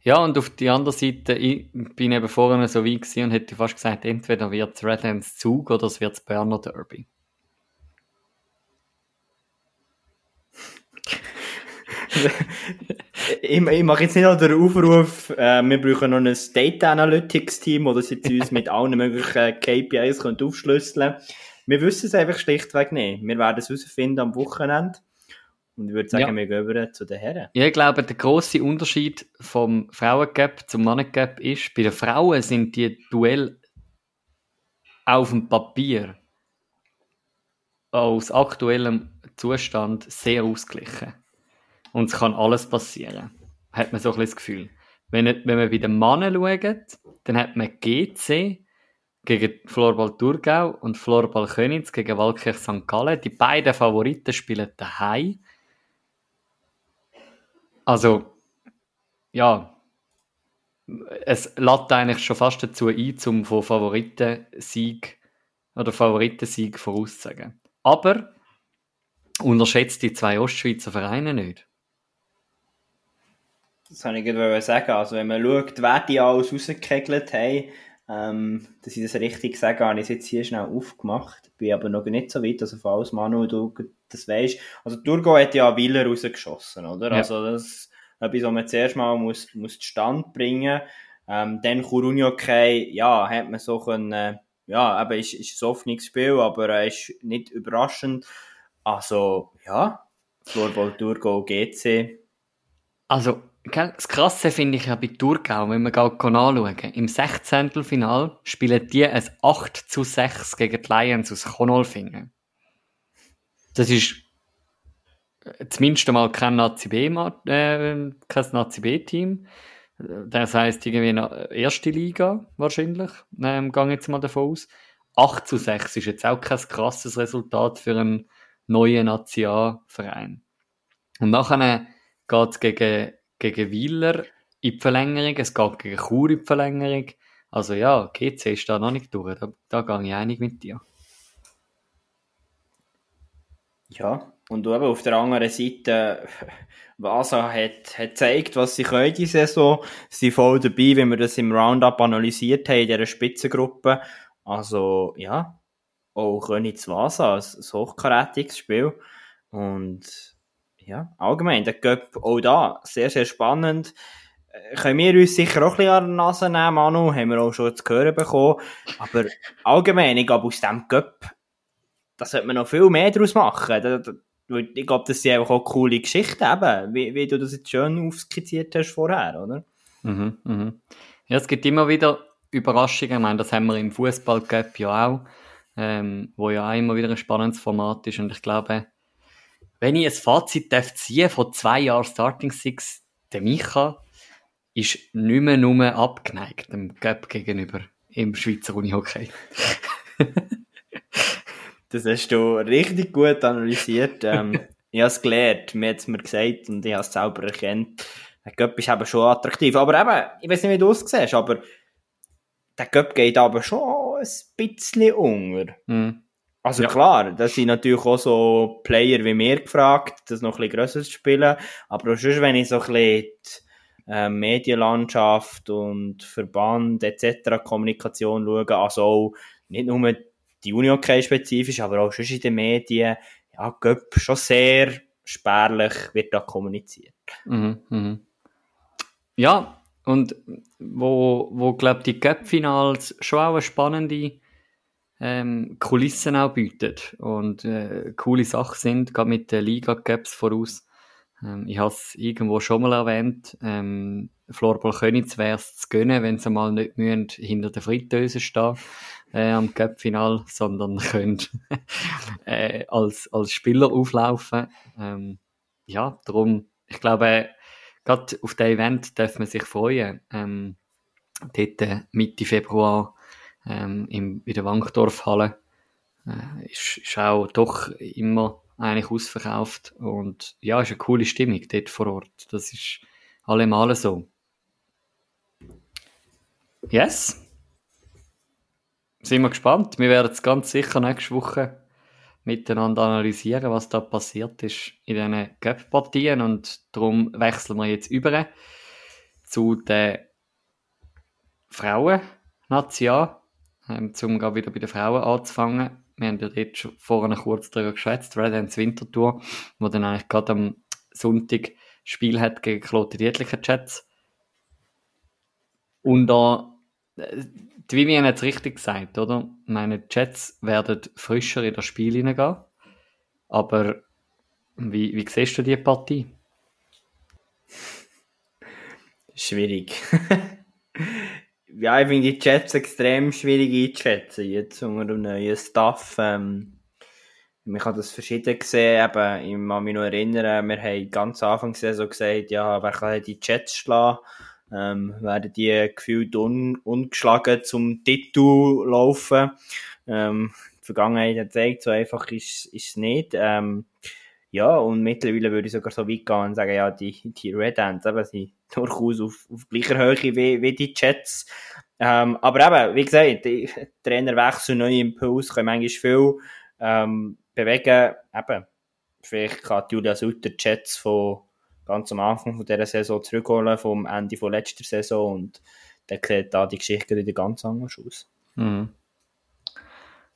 Ja, und auf die andere Seite, ich bin eben vorhin so weit gewesen und hätte fast gesagt, entweder wird es Red Ants Zug oder es wird das Berner Derby. ich, ich mache jetzt nicht noch den Aufruf, äh, wir brauchen noch ein Data Analytics Team, oder sie uns mit allen möglichen KPIs können aufschlüsseln Wir wissen es einfach schlichtweg nicht. Wir werden es herausfinden am Wochenende. Und ich würde sagen, ja. wir gehen über zu den Herren. Ja, ich glaube, der grosse Unterschied vom Frauengap zum Mannengap ist, bei den Frauen sind die Duell auf dem Papier aus aktuellem Zustand sehr ausgeglichen. Und es kann alles passieren. Hat man so ein bisschen das Gefühl. Wenn, wenn man bei den Männern schaut, dann hat man GC gegen Florbal Thurgau und Florbal Königs gegen Waldkirch St. Gallen. Die beiden Favoriten spielen daheim. Also, ja, es lädt eigentlich schon fast dazu ein, zum von Favoritensieg oder Favoritensieg vorauszusagen. Aber unterschätzt die zwei Ostschweizer Vereine nicht. Das kann ich gerade sagen. Also, wenn man schaut, wer die alles rausgekegelt haben, ähm, dass ich das richtig sage, habe ich es jetzt hier schnell aufgemacht. Bin aber noch nicht so weit, also falls Manu, du das weißt. Also, Turgo hat ja Willer rausgeschossen, oder? Ja. Also, das ist etwas, was man zuerst mal muss, muss Stand bringen. Ähm, dann Kuruniokai, ja, hat man so können, ja, eben ist, ist ein Hoffnungsspiel, aber er äh, ist nicht überraschend. Also, ja, Floorball Thurgau GC. Also, das Krasse finde ich ja bei Thurgau, wenn wir anschauen, im 16. Final spielen die ein 8 zu 6 gegen die Lions aus Konolfingen. Das ist äh, zumindest einmal kein Nazi-B-Team. Äh, Nazi das heisst, irgendwie eine erste Liga wahrscheinlich, ähm, gehe jetzt mal davon aus. 8 zu 6 ist jetzt auch kein krasses Resultat für einen neuen Nationalverein. Und nachher geht es gegen, gegen Wieler in die Verlängerung, es geht gegen Chur in die Verlängerung. Also ja, GC ist da noch nicht durch, da, da gehe ich einig mit dir. Ja, und eben auf der anderen Seite, Vasa hat, gezeigt, was sie können die Saison. Sie sind voll dabei, wenn wir das im Roundup analysiert haben, in dieser Spitzengruppe. Also, ja, auch Königs Vasa, ein hochkarätiges Spiel. Und, ja, allgemein, der Cup auch da, sehr, sehr spannend. Äh, können wir uns sicher auch ein bisschen an der Nase nehmen, Manu, haben wir auch schon zu hören bekommen. Aber allgemein, ich glaube, aus diesem Cup, da sollte man noch viel mehr daraus machen. Ich glaube, das sind einfach auch coole Geschichten, eben, wie, wie du das jetzt schön aufskizziert hast vorher, oder? Mhm, mhm. Ja, es gibt immer wieder Überraschungen. Ich meine, das haben wir im Fußball ja auch, ähm, wo ja auch immer wieder ein spannendes Format ist. Und ich glaube, wenn ich ein Fazit darf ziehen von zwei Jahren Starting Six, der Micha ist nicht mehr nur abgeneigt dem Cup gegenüber im Schweizer Unihockey. Das hast du richtig gut analysiert. Ähm, ich habe es gelernt, mir hat es mir gesagt und ich habe es selber erkannt. Der Göpp ist eben schon attraktiv. Aber eben, ich weiß nicht, wie du es siehst, aber der Göpp geht aber schon ein bisschen unter. Mhm. Also ja. klar, das sind natürlich auch so Player wie mir gefragt, das noch ein bisschen grösser zu spielen. Aber sonst, wenn ich so ein bisschen die äh, Medienlandschaft und Verband etc. Kommunikation schaue, also auch nicht nur die Uni-Hockey spezifisch, aber auch schon in den Medien, ja, Göpp schon sehr spärlich wird da kommuniziert. Mhm, mh. Ja, und wo, wo glaube die Cup-Finals schon auch eine spannende ähm, Kulissen auch bietet und äh, coole Sachen sind, gerade mit den Liga-Cups voraus. Ähm, ich habe es irgendwo schon mal erwähnt, ähm, Florbal Königs wäre es zu gönnen, wenn sie mal nicht müssen, hinter der Fritteuse stehen äh, am Cup-Final, sondern können äh, als, als Spieler auflaufen. Ähm, ja, darum, ich glaube, gerade auf das Event darf man sich freuen. Ähm, dort äh, Mitte Februar ähm, im, in der Wankdorfhalle äh, ist, ist auch doch immer eigentlich ausverkauft und ja, ist eine coole Stimmung dort vor Ort. Das ist allemal so. Yes sind wir gespannt. Wir werden es ganz sicher nächste Woche miteinander analysieren, was da passiert ist in diesen Cup-Partien. Und darum wechseln wir jetzt über zu den Frauen-Nation, ähm, um wieder bei den Frauen anzufangen. Wir haben ja dort schon vorhin kurz darüber geschwätzt, Red Ends Wintertour, wo dann eigentlich gerade am Sonntag Spiel hat gegen Klote Dietlicher Jets. Und da, äh, die Vivian hat es richtig gesagt, oder? Meine Jets werden frischer in das Spiel hineingehen. Aber wie, wie siehst du die Partie? Schwierig. ja, ich finde die Jets extrem schwierig einzuschätzen. Jetzt unter dem neuen Staff. Ähm, man kann das verschieden sehen. Eben, ich kann mich noch erinnern, wir haben ganz Anfang so gesagt, ja, wer kann die Jets schlagen? Ähm, werden die gefühlt un ungeschlagen zum Titel laufen? Ähm, die Vergangenheit hat gezeigt, so einfach ist es nicht. Ähm, ja, und mittlerweile würde ich sogar so weit gehen und sagen, ja, die, die Red Ants eben, sind durchaus auf, auf gleicher Höhe wie, wie die Jets. Ähm, aber eben, wie gesagt, die Trainerwechsel, neue Impulse können manchmal viel ähm, bewegen. Eben, vielleicht kann Julia Sutter Jets von ganz am Anfang von dieser Saison zurückholen, vom Ende von letzter Saison und dann sieht da die Geschichte wieder ganz anders aus. Mhm.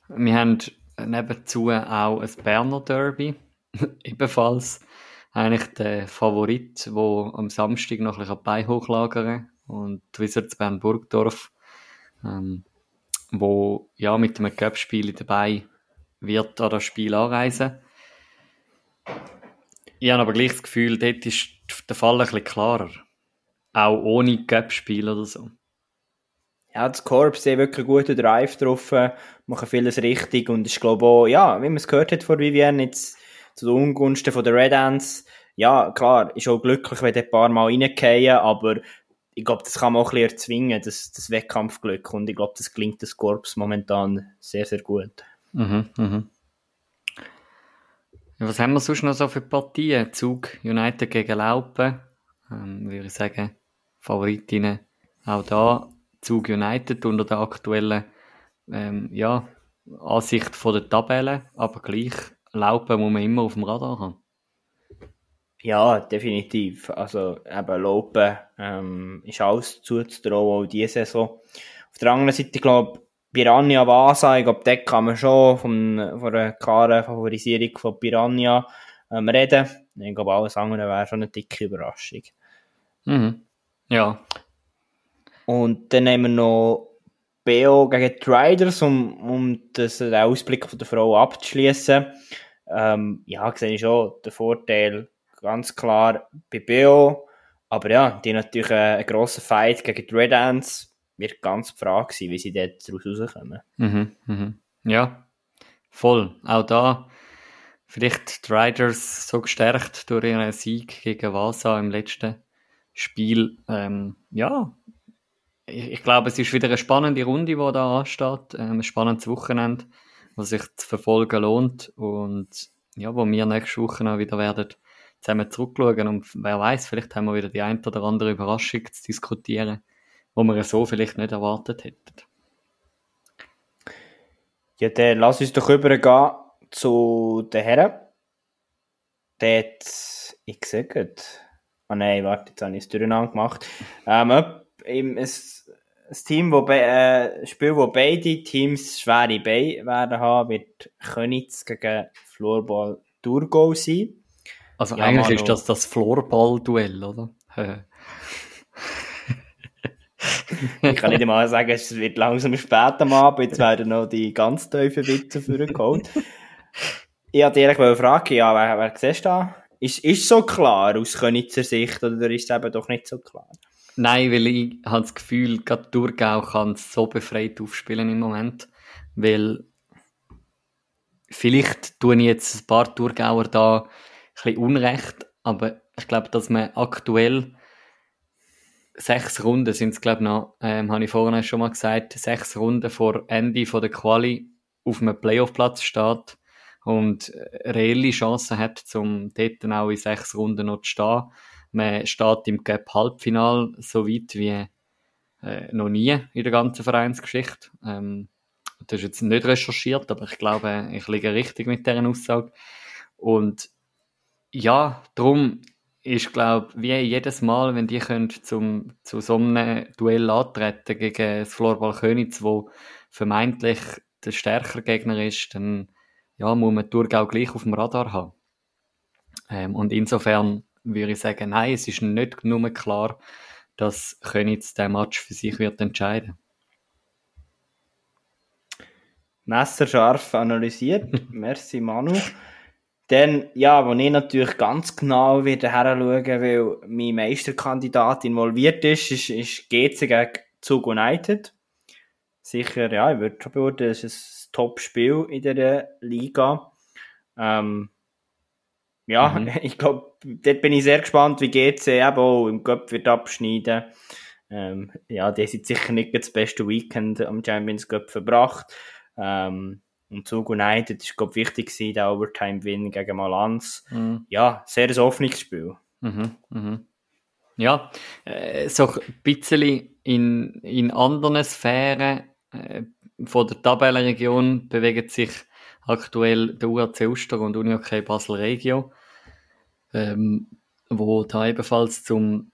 Wir haben nebenzu auch ein Berner Derby, ebenfalls eigentlich der Favorit, der am Samstag noch ein bisschen Bein hochlagern und Wizards Bern Burgdorf, ähm, wo ja mit einem Cup-Spiel dabei wird an das Spiel anreisen. Ich habe aber gleich das Gefühl, dort ist der Fall ein bisschen klarer. Auch ohne Cup-Spiel oder so. Ja, das Korps hat wirklich einen guten Drive drauf, machen vieles richtig und ich glaube auch, ja, wie man es gehört hat von Vivienne, jetzt zu den Ungunsten der Red Ants, ja, klar, ist auch glücklich, wenn ein paar Mal reingehen, aber ich glaube, das kann man auch ein bisschen erzwingen, das, das Wettkampfglück und ich glaube, das gelingt das Korps momentan sehr, sehr gut. Mhm, mhm. Was haben wir sonst noch so für Partien? Zug United gegen Laupen. Ähm, würde ich sagen, Favoritinnen auch da. Zug United unter der aktuellen ähm, ja, Ansicht von der Tabelle, aber gleich Laupen muss man immer auf dem Radar haben. Ja, definitiv. Also eben Laupen ähm, ist alles zuzutrauen, auch diese Saison. Auf der anderen Seite, ich glaube Piranha Vasa, ich glaube, dort kann man schon von, von einer klaren Favorisierung von Piranha ähm, reden. Ich glaube, alles andere wäre schon eine dicke Überraschung. Mhm. Ja. Und dann haben wir noch BO gegen die Riders, um, um das, den Ausblick von der Frau abzuschließen. Ähm, ja, sehe ich schon den Vorteil ganz klar bei BO. Aber ja, die natürlich einen grossen Fight gegen die Red Ants wird ganz die Frage sein, wie sie dort daraus rauskommen. Mhm, mhm. Ja, voll. Auch da vielleicht die Riders so gestärkt durch ihren Sieg gegen Vasa im letzten Spiel. Ähm, ja, ich, ich, glaube, es ist wieder eine spannende Runde, die da ansteht. Ähm, ein spannendes Wochenende, was sich zu verfolgen lohnt und ja, wo wir nächste Woche auch wieder werden zusammen zurückschauen und wer weiß, vielleicht haben wir wieder die ein oder andere Überraschung zu diskutieren wo wir so vielleicht nicht erwartet hätten. Ja, dann lass uns doch übergehen zu den Herren. Dort, ich sehe gut. Oh nein, warte, jetzt habe ich es durcheinander gemacht. Ähm, ein, ein Team, wo äh, ein Spiel, wo beide Teams schwere Beine werden haben, wird Könitz gegen Floorball Thurgau sein. Also ja, eigentlich ist das das Floorball-Duell, oder? ich kann nicht einmal sagen, es wird langsam spät am Abend, jetzt werden noch die ganz tiefen Witze vorgeholt. ich wollte ehrlich fragen, ja, wer, wer siehst du da? Ist, ist so klar aus Könitzer Sicht oder ist es eben doch nicht so klar? Nein, weil ich habe das Gefühl, gerade Thurgau kann so befreit aufspielen im Moment, weil vielleicht tun jetzt ein paar Thurgauer da ein bisschen Unrecht, aber ich glaube, dass man aktuell sechs Runden sind es, glaube ich, noch, ähm, habe ich vorhin schon mal gesagt, sechs Runden vor Ende von der Quali auf einem Playoff-Platz steht und äh, reelle Chancen hat, zum dort auch in sechs Runden noch zu stehen. Man steht im Cup-Halbfinal so weit wie äh, noch nie in der ganzen Vereinsgeschichte. Ähm, das ist jetzt nicht recherchiert, aber ich glaube, ich liege richtig mit dieser Aussage. Und ja, darum, ist, glaube wie jedes Mal, wenn die können zum, zu so einem Duell antreten gegen das Florball Königs, wo vermeintlich der stärkere Gegner ist, dann ja, muss man Thurgau gleich auf dem Radar haben. Ähm, und insofern würde ich sagen, nein, es ist nicht nur klar, dass Königs den Match für sich wird entscheiden. Messerscharf analysiert. Merci, Manu. Dann, ja, wo ich natürlich ganz genau wieder her schauen, weil mein Meisterkandidat involviert ist, ist, ist GC gegen Zug United. Sicher, ja, ich würde schon beurteilen, das ist ein Top-Spiel in der Liga. Ähm, ja, mhm. ich glaube, dort bin ich sehr gespannt, wie GC eben auch im Cup wird abschneiden. Ähm, ja, die sind sicher nicht das beste Weekend am Champions Cup verbracht. Ähm, und Zug United ist, glaube ich, wichtig gewesen, der Overtime-Win gegen Malanz. Mhm. Ja, sehr ein offenes Spiel. Mhm, mhm. Ja, äh, so ein bisschen in, in anderen Sphären äh, von der Tabellenregion bewegt sich aktuell der UAC Uster und UniOK Basel Regio, ähm, wo da ebenfalls zum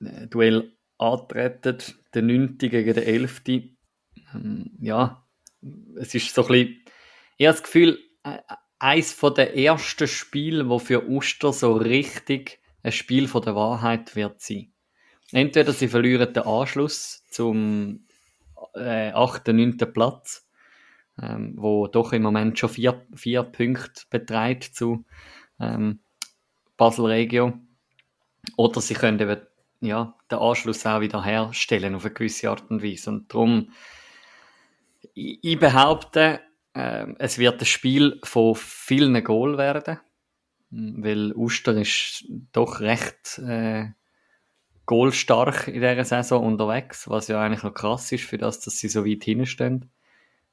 äh, Duell antreten, der 9. gegen den 11. Ähm, ja, es ist so ein bisschen, ich habe das Gefühl, äh, eins von der ersten Spiele, wo für Uster so richtig ein Spiel von der Wahrheit wird sein. Entweder sie verlieren den Anschluss zum äh, 8., 9. Platz, ähm, wo doch im Moment schon vier, vier Punkte betreibt zu ähm, Basel Regio. Oder sie können eben, ja, den Anschluss auch wieder herstellen auf eine gewisse Art und Weise. Und darum ich behaupte, äh, es wird ein Spiel von vielen Goal werden, weil Uster ist doch recht äh, goalstark in dieser Saison unterwegs, was ja eigentlich noch krass ist für das, dass sie so weit hinstehen.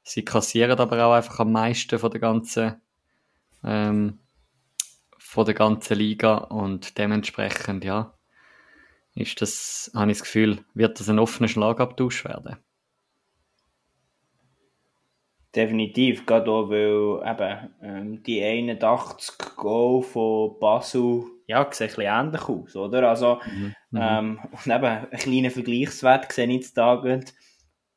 Sie kassieren aber auch einfach am meisten von der ganzen ähm, von der ganzen Liga und dementsprechend, ja, ist das, habe ich das Gefühl, wird das ein offener Schlagabtausch werden. Definitiv, gerade auch, weil eben, ähm, die 81 Goal von Basel, ja, sehen ein bisschen ähnlich aus, oder? Also, mhm. ähm, und eben, einen kleinen Vergleichswert sehe ich jetzt da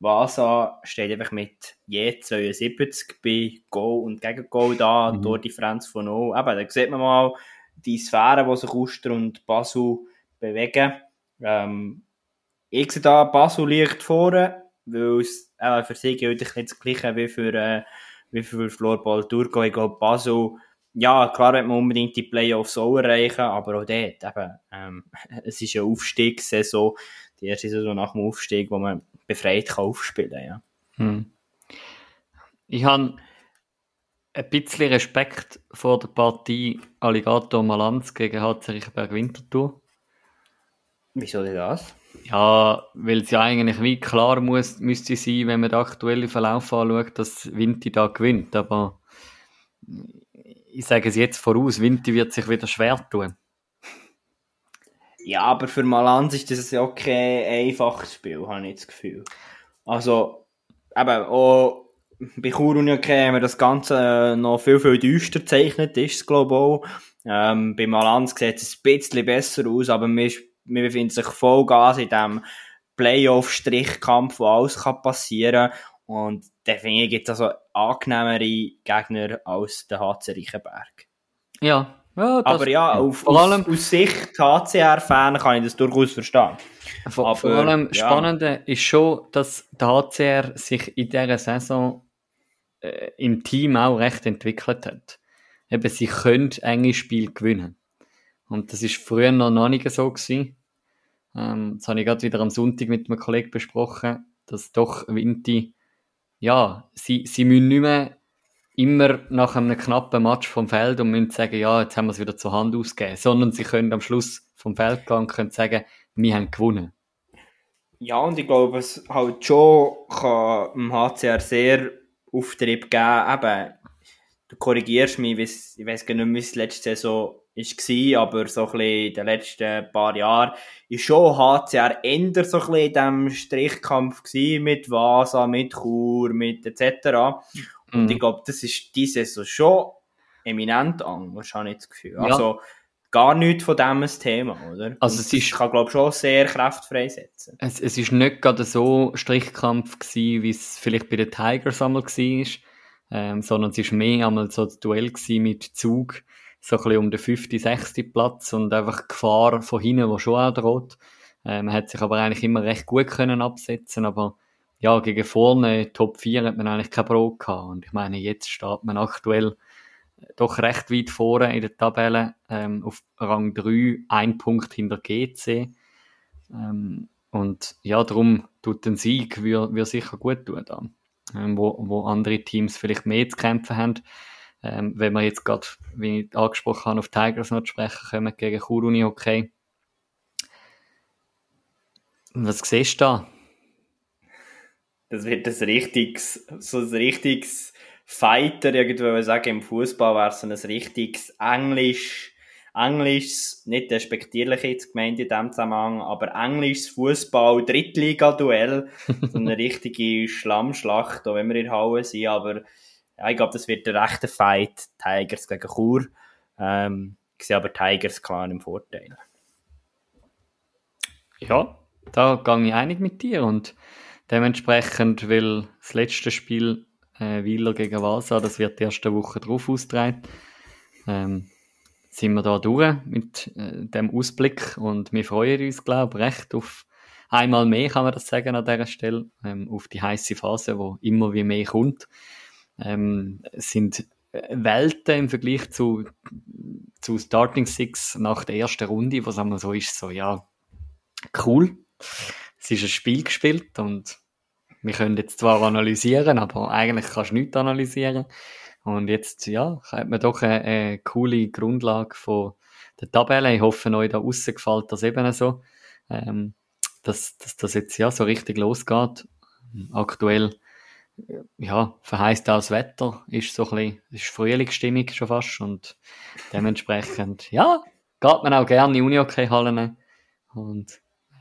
Vasa steht einfach mit je 72 bei Goal und gegen Goal da, mhm. Tordifferenz von 0. Eben, da sieht man mal die Sphäre, die sich Uster und Basel bewegen. Ähm, ich sehe da, Basel liegt vorne, weil es äh, für sie gilt nicht das Gleiche wie für, äh, wie für Floorball Turco. Ich glaube, Basel, ja, klar wird man unbedingt die Playoffs auch erreichen, aber auch dort, eben, ähm, es ist eine Aufstiegssaison, die erste Saison nach dem Aufstieg, wo man befreit kann aufspielen ja. Hm. Ich habe ein bisschen Respekt vor der Partie Alligator Malanz gegen HC Riechenberg Winterthur. Wieso denn das? Ja, weil es ja eigentlich wie klar muss, müsste sein, wenn man den aktuellen Verlauf anschaut, dass Vinti da gewinnt. Aber ich sage es jetzt voraus, Vinti wird sich wieder schwer tun. Ja, aber für Malanz ist das ja auch kein einfaches Spiel, habe ich das Gefühl. Also, eben, auch bei Chur und wir das Ganze noch viel, viel düster gezeichnet, ist es, glaube ich. Ähm, bei Malanz sieht es ein bisschen besser aus, aber man befindet sich voll Gas in diesem Playoff-Strichkampf, wo alles kann passieren kann. Und da finde ich, gibt es also angenehmere Gegner als der HC Reichenberg. Ja, ja Aber ja, auf, vor allem, aus, aus Sicht HCR-Fan kann ich das durchaus verstehen. Vor, Aber, vor allem ja. Spannende ist schon, dass der HCR sich in dieser Saison äh, im Team auch recht entwickelt hat. Eben, sie können enge Spiele gewinnen. Und das ist früher noch, nicht so gewesen. Ähm, das habe ich gerade wieder am Sonntag mit einem Kollegen besprochen, dass doch Vinti, ja, sie, sie müssen nicht mehr immer nach einem knappen Match vom Feld und müssen sagen, ja, jetzt haben wir es wieder zur Hand ausgegeben, sondern sie können am Schluss vom Feld gehen und können sagen, wir haben gewonnen. Ja, und ich glaube, es halt schon kann im HCR sehr Auftrieb geben. Eben, du korrigierst mich, ich weiß gar nicht wie es letzte Saison war, aber so ein in den letzten paar Jahren ist schon HCR eher so ein in diesem Strichkampf gewesen, mit Vasa, mit Chur, mit etc. Und mhm. ich glaube, das ist diese Saison schon eminent anders, habe ich das Gefühl. Ja. Also, gar nichts von dem ein Thema, oder? Also es ist, kann, glaube ich, schon sehr kraftfrei setzen. Es, es ist nicht gerade so Strichkampf gewesen, wie es vielleicht bei den Tigers einmal war, ähm, sondern es ist mehr einmal so ein Duell gewesen mit Zug so ein bisschen um den fünften, sechsten Platz und einfach Gefahr von hinten, die schon auch droht. Äh, man hat sich aber eigentlich immer recht gut können absetzen, aber ja, gegen vorne, Top 4 hat man eigentlich kein Brot gehabt. Und ich meine, jetzt steht man aktuell doch recht weit vorne in der Tabelle, ähm, auf Rang 3, ein Punkt hinter GC. Ähm, und ja, darum tut ein Sieg wir, wir sicher gut tun da. Ähm, wo, wo andere Teams vielleicht mehr zu kämpfen haben. Ähm, wenn wir jetzt gerade, wie ich angesprochen habe, auf Tigers noch sprechen kommen gegen Kuruni, okay. Was siehst du da? Das wird ein richtiges, so ein richtiges Fighter, irgendwo sagen, im Fußball wäre es ein richtiges Englisch, Englisch, nicht despektierlich jetzt gemeint in dem Zusammenhang, aber englisches Fußball, Drittliga-Duell, so eine richtige Schlammschlacht, auch wenn wir in Hauen sind, aber ja, ich glaube, das wird der rechte Fight, Tigers gegen Chur. Ähm, ich sehe aber Tigers klar im Vorteil. Ja, da gehe ich einig mit dir und dementsprechend, weil das letzte Spiel äh, Wieler gegen Vasa, das wird die erste Woche drauf ausgetragen, ähm, sind wir da durch mit äh, dem Ausblick und wir freuen uns, glaube ich, recht auf einmal mehr, kann man das sagen an dieser Stelle, ähm, auf die heiße Phase, wo immer wie mehr kommt. Ähm, sind Welten im Vergleich zu, zu Starting Six nach der ersten Runde, was einmal so ist, so, ja, cool. Es ist ein Spiel gespielt und wir können jetzt zwar analysieren, aber eigentlich kannst du nichts analysieren. Und jetzt, ja, hat man doch eine, eine coole Grundlage von der Tabelle. Ich hoffe, euch da aussen gefällt das eben so, ähm, dass, dass das jetzt ja so richtig losgeht. Aktuell, ja, verheißt auch das Wetter, ist so ein bisschen, ist Frühlingsstimmung schon fast und dementsprechend, ja, geht man auch gerne in Unihockey-Hallen und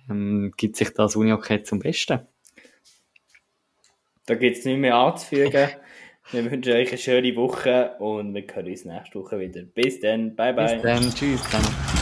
ähm, gibt sich das Unihockey zum Besten. Da gibt es nichts mehr anzufügen. Wir wünschen euch eine schöne Woche und wir hören uns nächste Woche wieder. Bis dann, bye bye. Bis dann, tschüss. Dann.